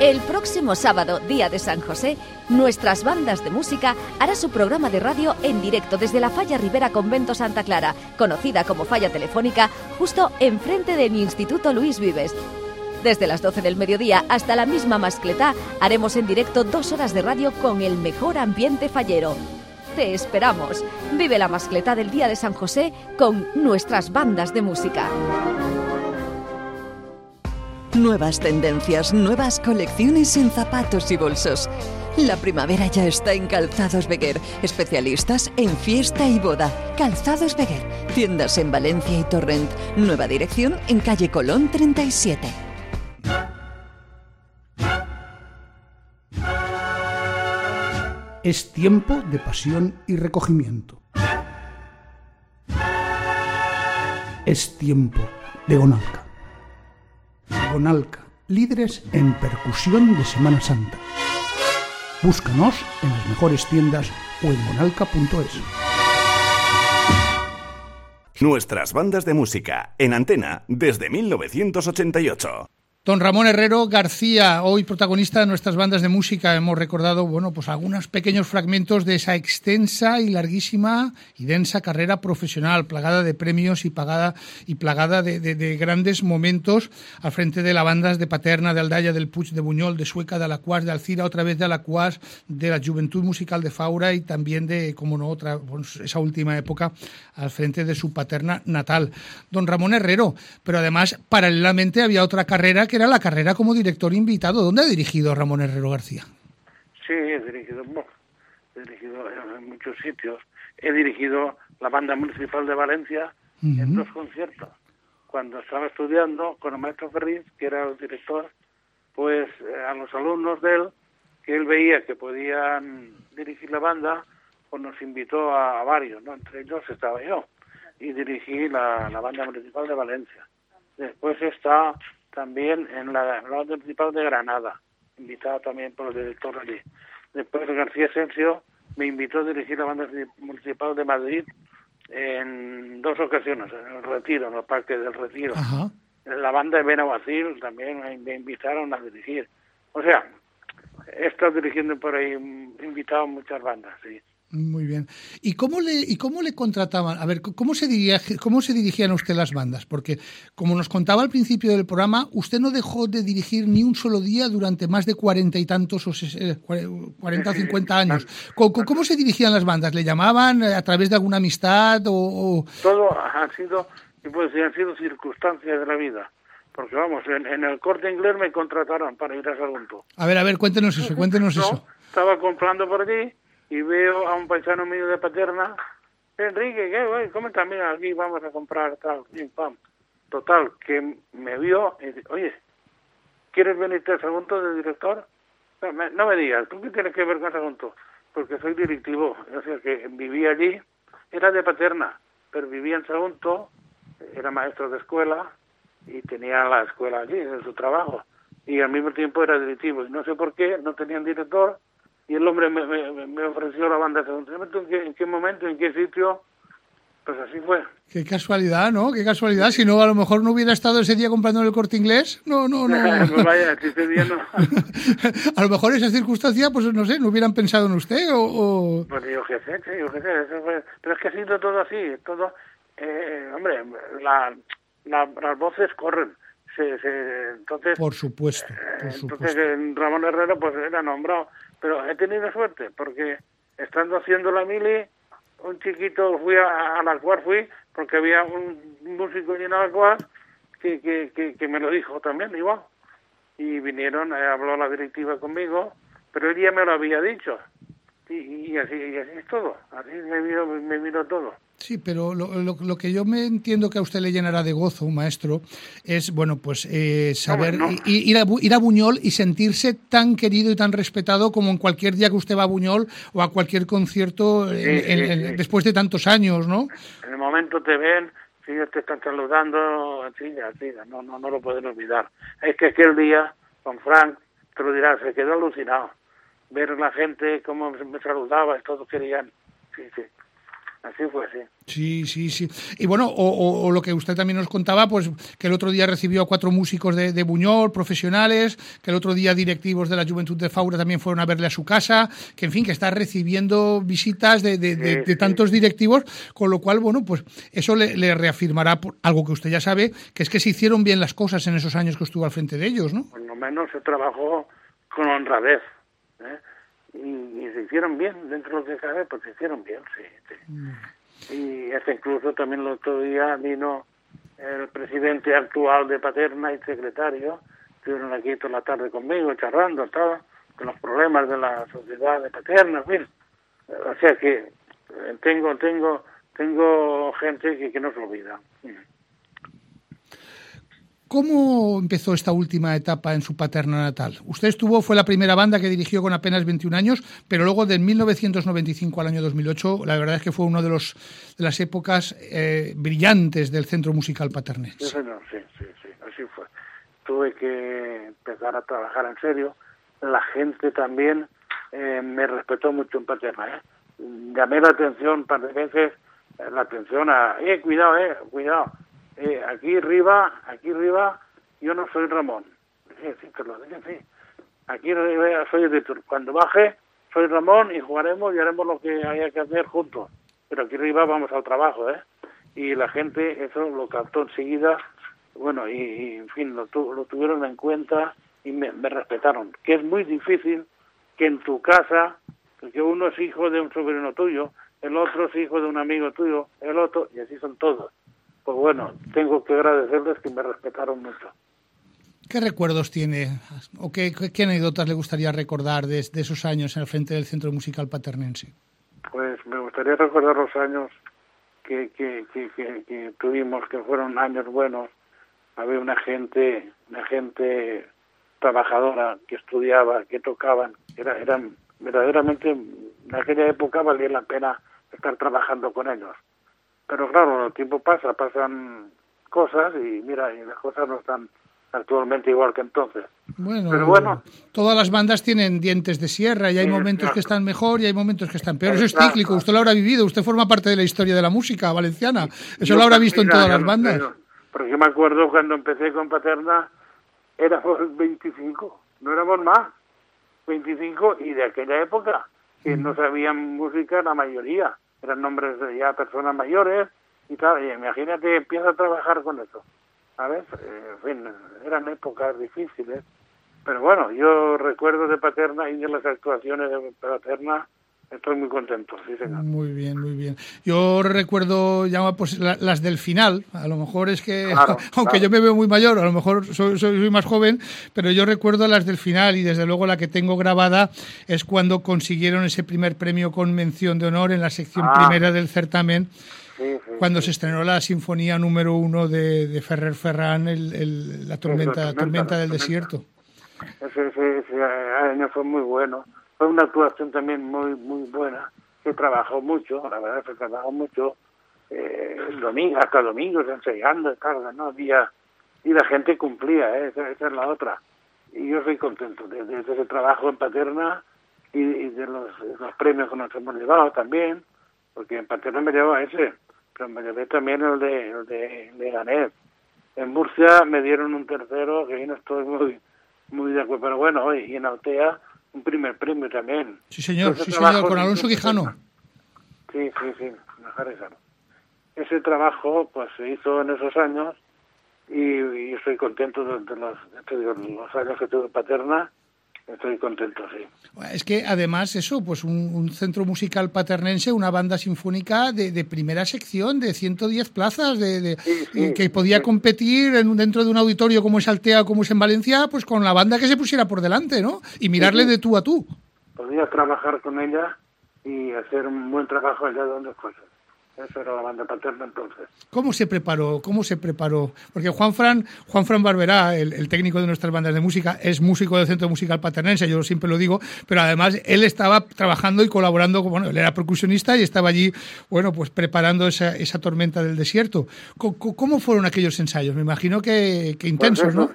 El próximo sábado, día de San José, nuestras bandas de música hará su programa de radio en directo desde la Falla Rivera Convento Santa Clara, conocida como Falla Telefónica, justo enfrente de mi Instituto Luis Vives. Desde las 12 del mediodía hasta la misma mascletá haremos en directo dos horas de radio con el mejor ambiente fallero. Te esperamos. Vive la mascletá del Día de San José con nuestras bandas de música.
Nuevas tendencias, nuevas colecciones en zapatos y bolsos. La primavera ya está en Calzados Beguer, especialistas en fiesta y boda. Calzados Beguer, tiendas en Valencia y Torrent. Nueva dirección en calle Colón 37.
Es tiempo de pasión y recogimiento. Es tiempo de Gonalca. Gonalca, líderes en percusión de Semana Santa. Búscanos en las mejores tiendas o en gonalca.es.
Nuestras bandas de música en antena desde 1988.
Don Ramón Herrero García, hoy protagonista de nuestras bandas de música, hemos recordado, bueno, pues algunos pequeños fragmentos de esa extensa y larguísima y densa carrera profesional, plagada de premios y pagada y plagada de, de, de grandes momentos al frente de las bandas de Paterna, de Aldaya, del Puig, de Buñol, de Sueca, de Alacuas, de Alcira, otra vez de Alacuas, de la Juventud Musical de Faura y también de, como no, otra, esa última época al frente de su paterna natal. Don Ramón Herrero, pero además, paralelamente había otra carrera que era la carrera como director invitado. ¿Dónde ha dirigido Ramón Herrero García?
Sí, he dirigido, bueno, he dirigido en muchos sitios. He dirigido la banda municipal de Valencia uh -huh. en dos conciertos. Cuando estaba estudiando con el maestro Ferriz, que era el director, pues eh, a los alumnos de él, que él veía que podían dirigir la banda, pues nos invitó a, a varios, ¿no? Entre ellos estaba yo, y dirigí la, la banda municipal de Valencia. Después está también en la, la banda municipal de Granada, invitado también por el director allí. Después García Asensio me invitó a dirigir la banda municipal de Madrid en dos ocasiones, en el Retiro, en el Parque del Retiro.
Ajá.
La banda de Benaguacil también me invitaron a dirigir. O sea, he estado dirigiendo por ahí, invitado a muchas bandas, sí.
Muy bien. ¿Y cómo le y cómo le contrataban? A ver, ¿cómo se diría, cómo se dirigían a usted las bandas? Porque como nos contaba al principio del programa, usted no dejó de dirigir ni un solo día durante más de cuarenta y tantos o cuarenta o cincuenta años. ¿Cómo, ¿Cómo, se dirigían las bandas? ¿Le llamaban a través de alguna amistad o, o...
todo ha sido, pues, han sido circunstancias de la vida? Porque vamos, en, en, el corte inglés me contrataron para ir a Sagunto.
A ver, a ver, cuéntenos eso, cuéntenos
no,
eso.
Estaba comprando por allí y veo a un paisano mío de Paterna, Enrique, ¿qué, güey? ¿Cómo? Mira, aquí vamos a comprar tal, pim, pam. Total, que me vio y dice, oye, ¿quieres venirte a Sagunto de director? No me, no me digas, ¿tú qué tienes que ver con Sagunto? Porque soy directivo, o sea que vivía allí, era de Paterna, pero vivía en Sagunto, era maestro de escuela y tenía la escuela allí, en su trabajo. Y al mismo tiempo era directivo. Y no sé por qué, no tenían director, y el hombre me, me, me ofreció la banda ¿En qué, ¿En qué momento? ¿En qué sitio? Pues así fue.
Qué casualidad, ¿no? Qué casualidad. Si no, a lo mejor no hubiera estado ese día comprando en el corte inglés. No, no, no.
pues vaya, ese día no.
a lo mejor esa circunstancia, pues no sé, no hubieran pensado en usted o. o...
Pues yo qué sé, sí, yo qué sé. Eso fue... Pero es que ha sido todo así. Todo. Eh, hombre, la, la, las voces corren. Se, se, entonces.
Por supuesto. Por
entonces,
supuesto.
Ramón Herrero, pues era nombrado pero he tenido suerte porque estando haciendo la mili un chiquito fui a, a las cual fui porque había un músico en las cual que, que, que, que, me lo dijo también igual. Y vinieron eh, habló la directiva conmigo pero él ya me lo había dicho. Y, y así y así es todo. Así me vino me vino todo
Sí, pero lo, lo, lo, que yo me entiendo que a usted le llenará de gozo, maestro, es, bueno, pues eh, saber no, no. Ir, a, ir a Buñol y sentirse tan querido y tan respetado como en cualquier día que usted va a Buñol o a cualquier concierto
sí,
en,
sí,
en,
sí.
después de tantos años, ¿no?
En el momento te ven, si ellos te están saludando, sí, sí, no, no, no lo pueden olvidar. Es que aquel día, con Frank, te lo dirás, se quedó alucinado. Ver la gente, cómo me saludaba, todos querían, sí, sí. Así fue, sí.
Sí, sí, sí. Y bueno, o, lo que usted también nos contaba, pues que el otro día recibió a cuatro músicos de, Buñol, profesionales, que el otro día directivos de la Juventud de Faura también fueron a verle a su casa, que en fin, que está recibiendo visitas de, tantos directivos, con lo cual, bueno, pues eso le, reafirmará algo que usted ya sabe, que es que se hicieron bien las cosas en esos años que estuvo al frente de ellos, ¿no?
Por lo menos se trabajó con honradez. ¿Eh? y, se hicieron bien, dentro de lo que cabe, pues se hicieron bien, sí. Mm. Y hasta incluso también el otro día vino el presidente actual de Paterna y secretario, estuvieron aquí toda la tarde conmigo, charlando, todo, con los problemas de la sociedad de Paterna, en fin. O sea que eh, tengo, tengo, tengo gente que, que no se olvida. Mm.
¿Cómo empezó esta última etapa en su paterna natal? Usted estuvo, fue la primera banda que dirigió con apenas 21 años, pero luego de 1995 al año 2008, la verdad es que fue una de, los, las épocas eh, brillantes del Centro Musical Paternense.
Sí, sí, sí, sí, así fue. Tuve que empezar a trabajar en serio. La gente también eh, me respetó mucho en Paterna. ¿eh? Llamé la atención un par de veces, la atención a, eh, cuidado, eh, cuidado eh, aquí arriba, aquí arriba, yo no soy Ramón. Sí, sí, lo dije, sí. Aquí arriba soy editor. Cuando baje, soy Ramón y jugaremos y haremos lo que haya que hacer juntos. Pero aquí arriba vamos al trabajo, ¿eh? Y la gente eso lo captó enseguida, bueno, y, en fin, lo, lo tuvieron en cuenta y me, me respetaron. Que es muy difícil que en tu casa, que uno es hijo de un sobrino tuyo, el otro es hijo de un amigo tuyo, el otro, y así son todos pues bueno, tengo que agradecerles que me respetaron mucho.
¿Qué recuerdos tiene o qué, qué, anécdotas le gustaría recordar de, esos años en el frente del Centro Musical Paternense?
Pues me gustaría recordar los años que, que, que, tuvimos, que fueron años buenos. Había una gente, una gente trabajadora que estudiaba, que tocaban, era, eran verdaderamente en aquella época valía la pena estar trabajando con ellos. Pero claro, el tiempo pasa, pasan cosas y mira, y las cosas no están actualmente igual que entonces.
Bueno, Pero bueno, todas las bandas tienen dientes de sierra y hay momentos que están mejor y hay momentos que están peor. Eso es cíclico, usted lo habrá vivido, usted forma parte de la historia de la música valenciana. Eso lo habrá visto en todas las bandas.
porque me acuerdo cuando empecé con Paterna, éramos 25, no éramos más. 25 y de aquella época, que no sabían música la mayoría eran nombres de ya personas mayores y tal, y imagínate, empieza a trabajar con eso. ¿Sabes? Eh, en fin, eran épocas difíciles, pero bueno, yo recuerdo de Paterna y de las actuaciones de Paterna Estoy muy contento, sí, señor.
Muy bien, muy bien. Yo recuerdo ya pues las del final. A lo mejor es que, aunque yo me veo muy mayor, a lo mejor soy, soy, más joven, pero yo recuerdo las del final y desde luego la que tengo grabada es cuando consiguieron ese primer premio con mención de honor en la sección ah. primera del certamen. cuando se estrenó la sinfonía número uno de, Ferrer Ferran, el, la tormenta, tormenta, del desierto.
Ese, ese, ese año fue muy bueno fue una actuación también muy muy buena, que trabajó mucho, la verdad que trabajó mucho, eh, el domingo, hasta domingos ensayando, carga, ¿no? Había, y la gente cumplía, ¿eh? esa, es la otra. Y yo soy contento de, ese trabajo en Paterna y, de, los, premios que nos hemos llevado también, porque en Paterna me llevaba ese, pero me llevé también el de, el de Leganés. En Murcia me dieron un tercero, que yo no estoy muy, muy de acuerdo, pero bueno, y en Altea un primer premio también.
Sí, señor, sí, señor, con Alonso Quijano.
Sí, sí, sí, Ese trabajo pues se hizo en esos años y, estoy contento de, los, de los años que tuve paterna Estoy contento, sí.
Es que además eso, pues un, centro musical paternense, una banda sinfónica de, primera sección de 110 plazas, de, que podía competir en, dentro de un auditorio como es Altea, como es en Valencia, pues con la banda que se pusiera por delante, ¿no? Y mirarle de tú a tú.
Podía trabajar con ella y hacer un buen trabajo allá donde fuese. Eso era la banda paterna entonces.
¿Cómo se preparó? ¿Cómo se preparó? Porque Juan Fran, Juan Fran Barberá, el, técnico de nuestras bandas de música, es músico del Centro Musical Paternense, yo siempre lo digo, pero además él estaba trabajando y colaborando, bueno, él era percusionista y estaba allí, bueno, pues preparando esa, esa tormenta del desierto. ¿Cómo, fueron aquellos ensayos? Me imagino que, que intensos, pues ¿no?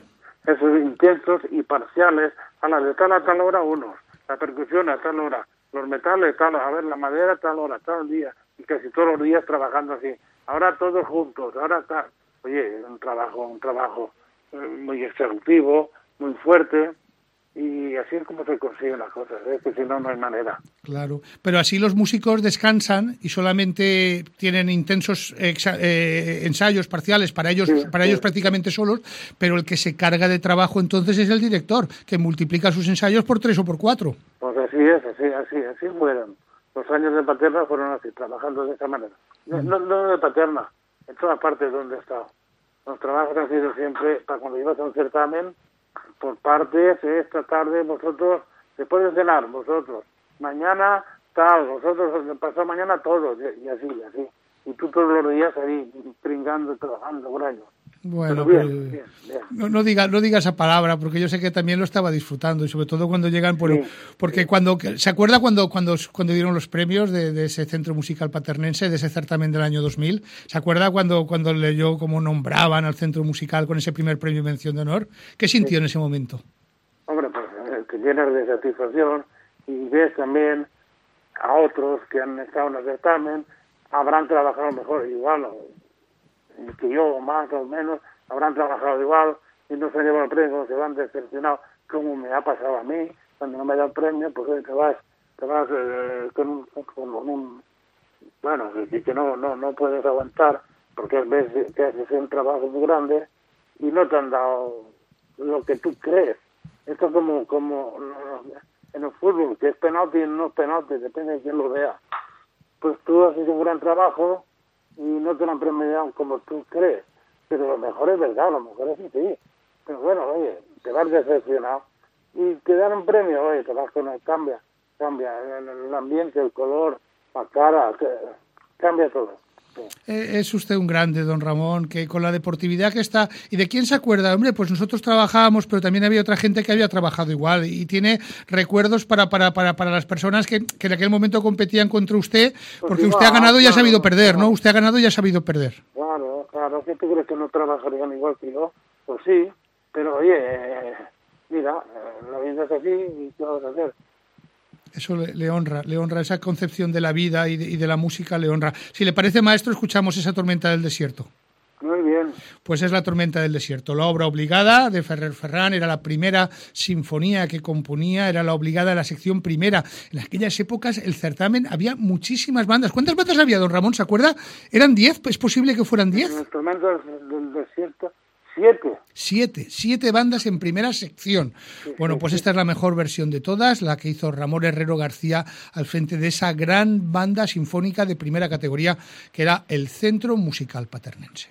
Esos intensos y parciales, a la de tal a tal hora unos, la percusión a tal hora, los metales tal, a ver, la madera tal hora, tal día, y casi todos los días trabajando así. Ahora todos juntos, ahora está, oye, un trabajo, un trabajo eh, muy exhaustivo, muy fuerte, y así es como se consiguen las cosas, ¿eh? que si no, no hay manera.
Claro, pero así los músicos descansan y solamente tienen intensos eh, ensayos parciales para ellos, para ellos prácticamente solos, pero el que se carga de trabajo entonces es el director, que multiplica sus ensayos por tres o por cuatro.
Pues así es, así, así, así fueron. Los años de Paterna fueron así, trabajando de esa manera. No, no, de Paterna, en todas partes donde he estado. Los trabajos han sido siempre, para cuando ibas a un certamen, por partes, esta tarde vosotros, después de cenar, vosotros, mañana tal, vosotros, pasado mañana todos, y así, y así. Y tú todos los días ahí, pringando, trabajando por años.
Bueno, pues, No, no, diga, no diga esa palabra, porque yo sé que también lo estaba disfrutando, y sobre todo cuando llegan, por, porque cuando, ¿se acuerda cuando, cuando, cuando dieron los premios de, ese Centro Musical Paternense, de ese certamen del año 2000? ¿Se acuerda cuando, cuando leyó cómo nombraban al Centro Musical con ese primer premio mención de honor? ¿Qué sintió en ese momento?
Hombre, pues eh, te llenas de satisfacción y ves también a otros que han estado en el certamen, habrán trabajado mejor, igual, que yo, más o menos, habrán trabajado igual y no se han llevado el premio, se van decepcionados, como me ha pasado a mí, cuando no me da el premio, pues te vas, te vas eh, con, un, con un, bueno, que no, no, no puedes aguantar, porque veces que haces un trabajo muy grande y no te han dado lo que tú crees. Esto es como, como en el fútbol, que es penalti y no es penalti, depende de quién lo vea. Pues tú haces un gran trabajo y no te lo han premiado como tú crees. Pero lo mejor es verdad, lo mejor es sí. Pero bueno, oye, te vas decepcionado y te dan un premio, oye, te vas con el cambia, cambia el, ambiente, el color, la cara, cambia todo.
Eh, es usted un grande, don Ramón, que con la deportividad que está... ¿Y de quién se acuerda? Hombre, pues nosotros trabajábamos, pero también había otra gente que había trabajado igual y tiene recuerdos para, para, para, para las personas que, que en aquel momento competían contra usted, pues porque usted ha ganado y ha sabido perder, ¿no? Usted ha ganado y ha sabido perder.
Claro, claro, que tú crees que no trabajarían igual que yo? Pues sí, pero oye, eh, mira, eh, la vida es así y ¿qué vas a hacer?
Eso le, honra, le honra esa concepción de la vida y de, la música, le honra. Si le parece, maestro, escuchamos esa tormenta del desierto.
Muy bien.
Pues es la Tormenta del Desierto. La obra obligada de Ferrer Ferrán era la primera sinfonía que componía, era la obligada de la sección primera. En aquellas épocas el certamen había muchísimas bandas. ¿Cuántas bandas había, don Ramón? ¿Se acuerda? ¿Eran diez? ¿Es posible que fueran diez?
La Tormenta del Desierto Siete.
Siete, siete bandas en primera sección. bueno, pues esta es la mejor versión de todas, la que hizo Ramón Herrero García al frente de esa gran banda sinfónica de primera categoría que era el Centro Musical Paternense.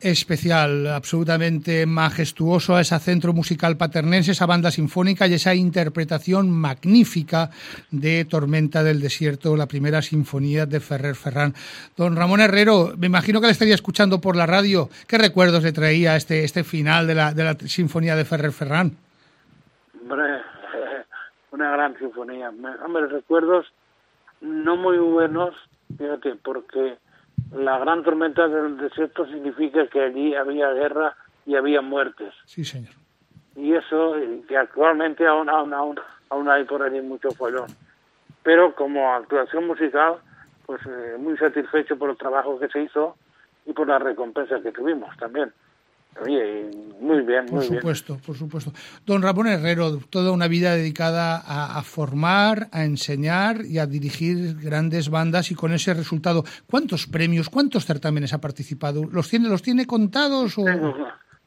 Especial, absolutamente majestuoso a ese centro musical paternense, esa banda sinfónica y esa interpretación magnífica de Tormenta del Desierto, la primera sinfonía de Ferrer Ferrán. Don Ramón Herrero, me imagino que le estaría escuchando por la radio. ¿Qué recuerdos le traía este, este final de la, de la sinfonía de Ferrer Ferrán?
Hombre, una gran sinfonía. Hombre, recuerdos no muy buenos, fíjate, porque la gran tormenta del desierto significa que allí había guerra y había muertes.
Sí, señor.
Y eso, que actualmente aún, aún, aún, hay por allí mucho follón. Pero como actuación musical, pues eh, muy satisfecho por el trabajo que se hizo y por la recompensa que tuvimos también. Oye, muy bien,
muy por supuesto, por supuesto. Don Ramón Herrero, toda una vida dedicada a, formar, a enseñar y a dirigir grandes bandas y con ese resultado. ¿Cuántos premios, cuántos certámenes ha participado? ¿Los tiene, los tiene contados o...?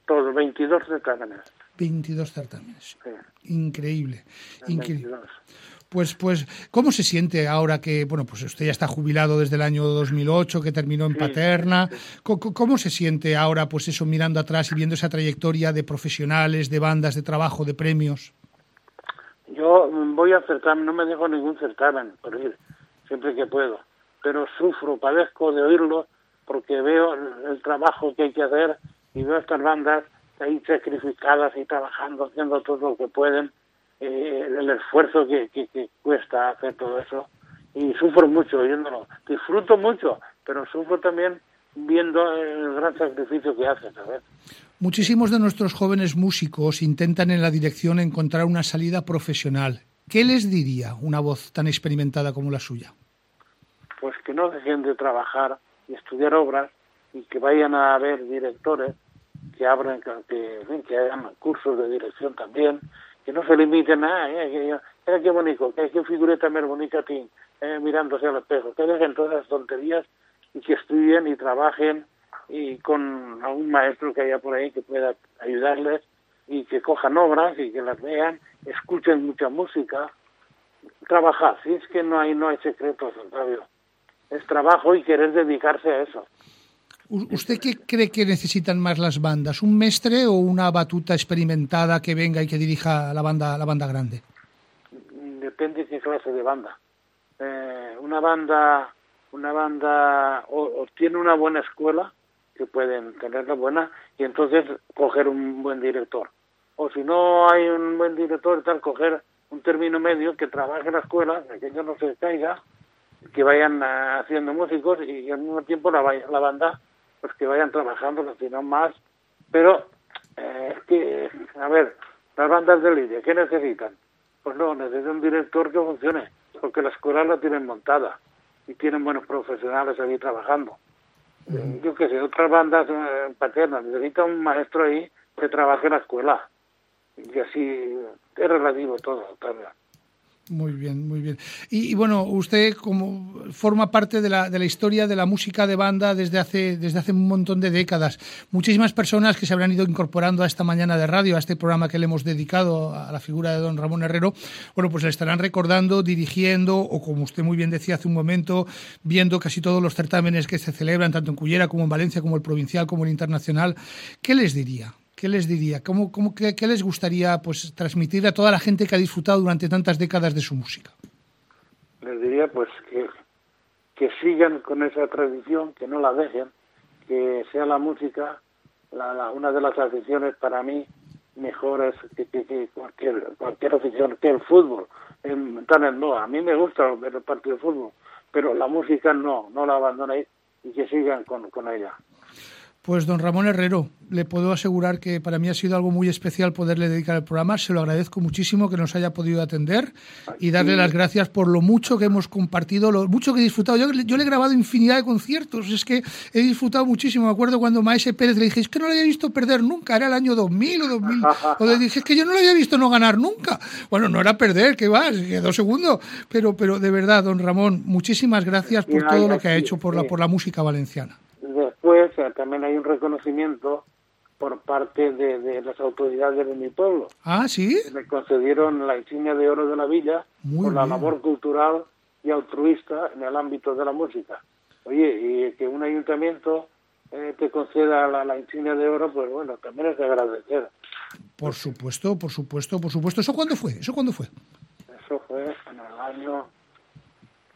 todos, 22 certámenes.
22 certámenes. Increíble, increíble. Pues, pues, ¿cómo se siente ahora que, bueno, pues usted ya está jubilado desde el año 2008, que terminó en Paterna? ¿Cómo, se siente ahora, pues eso, mirando atrás y viendo esa trayectoria de profesionales, de bandas, de trabajo, de premios?
Yo voy a certamen, no me dejo ningún certamen por ir, siempre que puedo, pero sufro, padezco de oírlo porque veo el trabajo que hay que hacer y veo estas bandas ahí sacrificadas y trabajando, haciendo todo lo que pueden eh, el esfuerzo que, cuesta hacer todo eso y sufro mucho oyéndolo. Disfruto mucho, pero sufro también viendo el gran sacrificio que hacen, ¿sabes?
Muchísimos de nuestros jóvenes músicos intentan en la dirección encontrar una salida profesional. ¿Qué les diría una voz tan experimentada como la suya?
Pues que no dejen de trabajar y estudiar obras y que vayan a ver directores que abran, que, que hagan cursos de dirección también que no se limiten a, eh, mira qué bonito, que, qué figureta más bonita ti, eh, mirándose al espejo, que dejen todas las tonterías y que estudien y trabajen y con algún maestro que haya por ahí que pueda ayudarles y que cojan obras y que las vean, escuchen mucha música, trabajar, si es que no hay no hay secretos, Octavio, es trabajo y querer dedicarse a eso.
¿Usted qué cree que necesitan más las bandas? ¿Un mestre o una batuta experimentada que venga y que dirija la banda, la banda grande?
Depende de qué clase de banda. Eh, una banda, una banda o, tiene una buena escuela, que pueden tenerla buena, y entonces coger un buen director. O si no hay un buen director, tal, coger un término medio que trabaje en la escuela, que yo no se caiga, que vayan haciendo músicos y, al mismo tiempo la, la banda pues que vayan trabajando, sino más. Pero eh, es que, a ver, las bandas de lidia, ¿qué necesitan? Pues no, necesitan un director que funcione, porque la escuela la tienen montada y tienen buenos profesionales allí trabajando. Yo qué sé, otras bandas eh, paternas necesitan un maestro ahí que trabaje en la escuela. Y así es relativo todo, también.
Muy bien, muy bien. Y, bueno, usted como forma parte de la, de la, historia de la música de banda desde hace, desde hace un montón de décadas. Muchísimas personas que se habrán ido incorporando a esta mañana de radio, a este programa que le hemos dedicado a la figura de don Ramón Herrero, bueno, pues le estarán recordando, dirigiendo o como usted muy bien decía hace un momento, viendo casi todos los certámenes que se celebran, tanto en Cullera como en Valencia, como el provincial, como el internacional. ¿Qué les diría? ¿Qué les diría? ¿Cómo, cómo, qué, les gustaría pues, transmitir a toda la gente que ha disfrutado durante tantas décadas de su música?
Les diría pues que, que sigan con esa tradición, que no la dejen, que sea la música la, una de las aficiones para mí mejores que, que, cualquier, cualquier afición, que el fútbol. En, no, a mí me gusta ver el partido de fútbol, pero la música no, no la abandonéis y que sigan con, con ella.
Pues don Ramón Herrero, le puedo asegurar que para mí ha sido algo muy especial poderle dedicar el programa. Se lo agradezco muchísimo que nos haya podido atender y darle las gracias por lo mucho que hemos compartido, lo mucho que he disfrutado. Yo, le he grabado infinidad de conciertos, es que he disfrutado muchísimo. Me acuerdo cuando Maese Pérez le dije, es que no lo había visto perder nunca, era el año 2000 o 2000. O le dije, es que yo no lo había visto no ganar nunca. Bueno, no era perder, que va, quedó segundo. Pero, pero de verdad, don Ramón, muchísimas gracias por todo lo que ha hecho por la, por la música valenciana.
Después también hay un reconocimiento por parte de, las autoridades de mi pueblo.
Ah, sí.
Me concedieron la insignia de oro de la villa por la labor cultural y altruista en el ámbito de la música. Oye, y que un ayuntamiento eh, te conceda la, la, insignia de oro, pues bueno, también es de agradecer.
Por supuesto, por supuesto, por supuesto. ¿Eso cuándo fue? ¿Eso cuándo fue?
Eso fue en el año,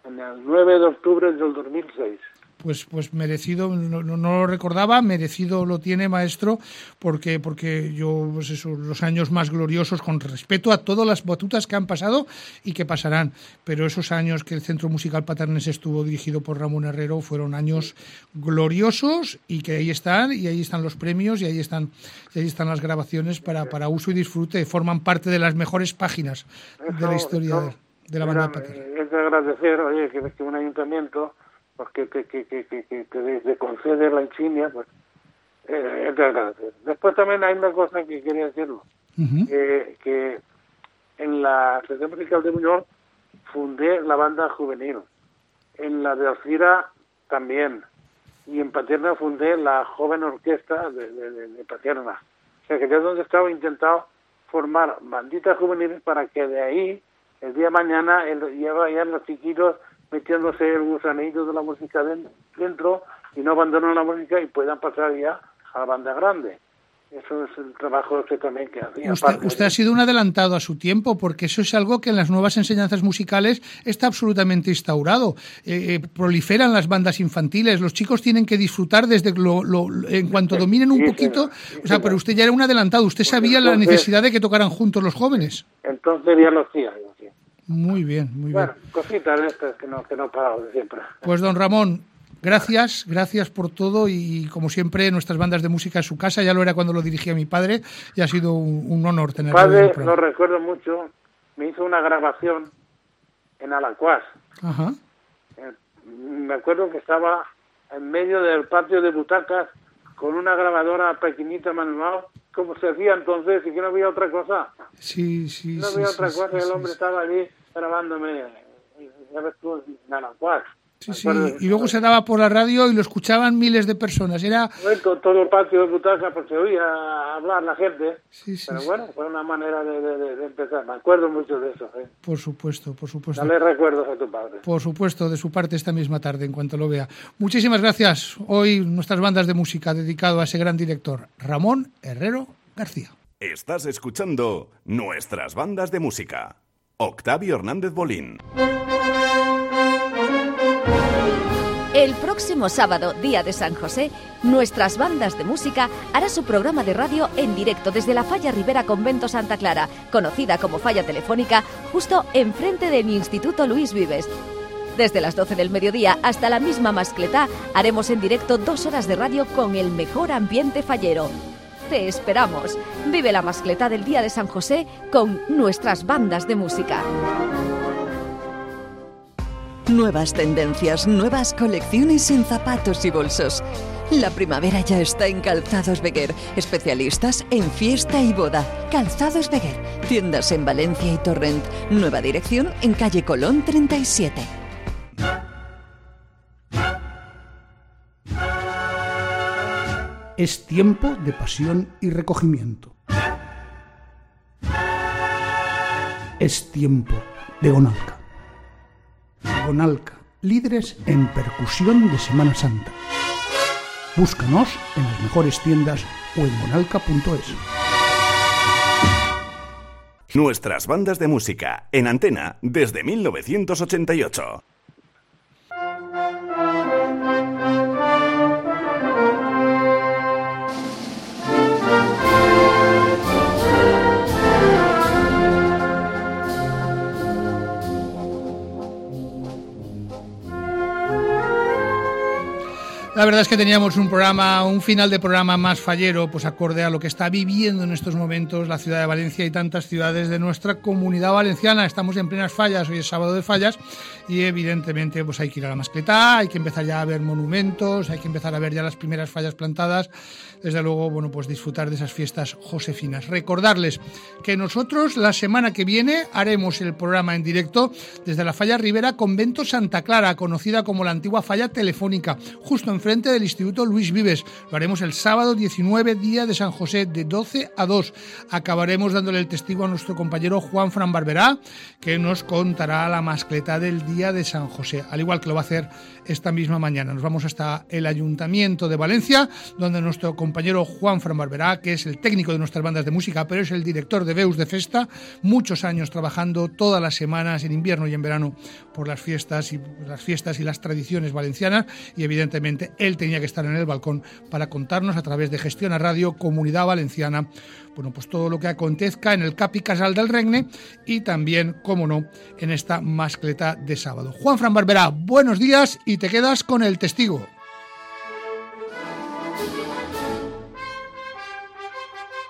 en el 9 de octubre del 2006
pues, pues merecido, no, no, lo recordaba, merecido lo tiene maestro, porque, porque yo, pues eso, los años más gloriosos, con respeto a todas las batutas que han pasado y que pasarán, pero esos años que el Centro Musical Paternes estuvo dirigido por Ramón Herrero fueron años gloriosos y que ahí están, y ahí están los premios, y ahí están, y ahí están las grabaciones para, para uso y disfrute, forman parte de las mejores páginas de la historia de, de, la banda Paternes.
Es de agradecer, oye, que un ayuntamiento porque que, que, que, que, que te concede la insignia, pues eh. Después también hay una cosa que quería decirlo, uh -huh. que, que en la Asociación Musical de Buñol fundé la banda juvenil, en la de Alcira también, y en Paterna fundé la joven orquesta de, de, Paterna. O sea que es donde estaba intentado formar banditas juveniles para que de ahí, el día de mañana, el, ya vayan los chiquitos metiéndose el gusanillo de la música dentro y no abandonan la música y puedan pasar ya a la banda grande. Eso es el trabajo que también que hacía.
Usted, usted ha sido un adelantado a su tiempo, porque eso es algo que en las nuevas enseñanzas musicales está absolutamente instaurado. Eh, eh, proliferan las bandas infantiles, los chicos tienen que disfrutar desde lo, lo, en cuanto dominen un sí, poquito. Sí, o sea, pero usted ya era un adelantado, usted sabía entonces, la necesidad de que tocaran juntos los jóvenes.
Entonces ya lo hacía.
Muy bien, muy
bueno,
bien.
cositas estas que no, que no de siempre.
Pues don Ramón, gracias, gracias por todo y como siempre nuestras bandas de música en su casa, ya lo era cuando lo dirigía mi padre y ha sido un, un honor tenerlo.
Padre, lo recuerdo mucho, me hizo una grabación en Alacuás.
Ajá.
Eh, me acuerdo que estaba en medio del patio de butacas con una grabadora pequeñita manual como se hacía entonces y que no había otra cosa.
Sí, sí,
No había
sí,
otra
sí,
cosa,
sí,
el hombre estaba allí grabándome, ya ves tú, en Anahuac.
Sí, sí, y luego se daba por la radio y lo escuchaban miles de personas. Era
Bueno, todo el patio de butaca, se oía hablar la gente.
Sí, sí,
Pero
sí.
bueno, fue una manera de, de- de empezar. Me acuerdo mucho de eso. ¿eh?
por supuesto, por supuesto.
Dale recuerdos a tu padre.
Por supuesto, de su parte esta misma tarde, en cuanto lo vea. Muchísimas gracias. Hoy nuestras bandas de música dedicado a ese gran director, Ramón Herrero García.
Estás escuchando nuestras bandas de música. Octavio Hernández Bolín.
El próximo sábado, día de San José, nuestras bandas de música hará su programa de radio en directo desde la Falla Rivera Convento Santa Clara, conocida como Falla Telefónica, justo enfrente del Instituto Luis Vives. Desde las 12 del mediodía hasta la misma mascletá haremos en directo dos horas de radio con el mejor ambiente fallero. Te esperamos. Vive la mascletá del Día de San José con nuestras bandas de música.
Nuevas tendencias, nuevas colecciones en zapatos y bolsos. La primavera ya está en Calzados Beguer, especialistas en fiesta y boda. Calzados Beguer, tiendas en Valencia y Torrent. Nueva dirección en calle Colón 37.
Es tiempo de pasión y recogimiento. Es tiempo de Gonalca. Gonalca, líderes en percusión de Semana Santa. Búscanos en las mejores tiendas o en gonalca.es.
Nuestras bandas de música en antena desde 1988.
La verdad es que teníamos un programa, un final de programa más fallero, pues acorde a lo que está viviendo en estos momentos la ciudad de Valencia y tantas ciudades de nuestra comunidad valenciana. Estamos en plenas fallas, hoy es sábado de fallas y evidentemente pues hay que ir a la mascletá, hay que empezar ya a ver monumentos, hay que empezar a ver ya las primeras fallas plantadas. Desde luego, bueno, pues disfrutar de esas fiestas josefinas. Recordarles que nosotros la semana que viene haremos el programa en directo desde la falla Rivera Convento Santa Clara, conocida como la antigua falla telefónica, justo enfrente del Instituto Luis Vives. Lo haremos el sábado 19, día de San José, de 12 a 2. Acabaremos dándole el testigo a nuestro compañero Juan Fran Barberá, que nos contará la mascleta del día de San José, al igual que lo va a hacer esta misma mañana. Nos vamos hasta el Ayuntamiento de Valencia, donde nuestro compañero Juan Fran Barberá, que es el técnico de nuestras bandas de música, pero es el director de Beus de Festa, muchos años trabajando todas las semanas en invierno y en verano por las fiestas y las fiestas y las tradiciones valencianas y evidentemente él tenía que estar en el balcón para contarnos a través de Gestión a Radio Comunidad Valenciana bueno, pues todo lo que acontezca en el Capi Casal del Regne y también, como no, en esta mascleta de sábado. Juan Fran Barberá, buenos días y te quedas con el testigo.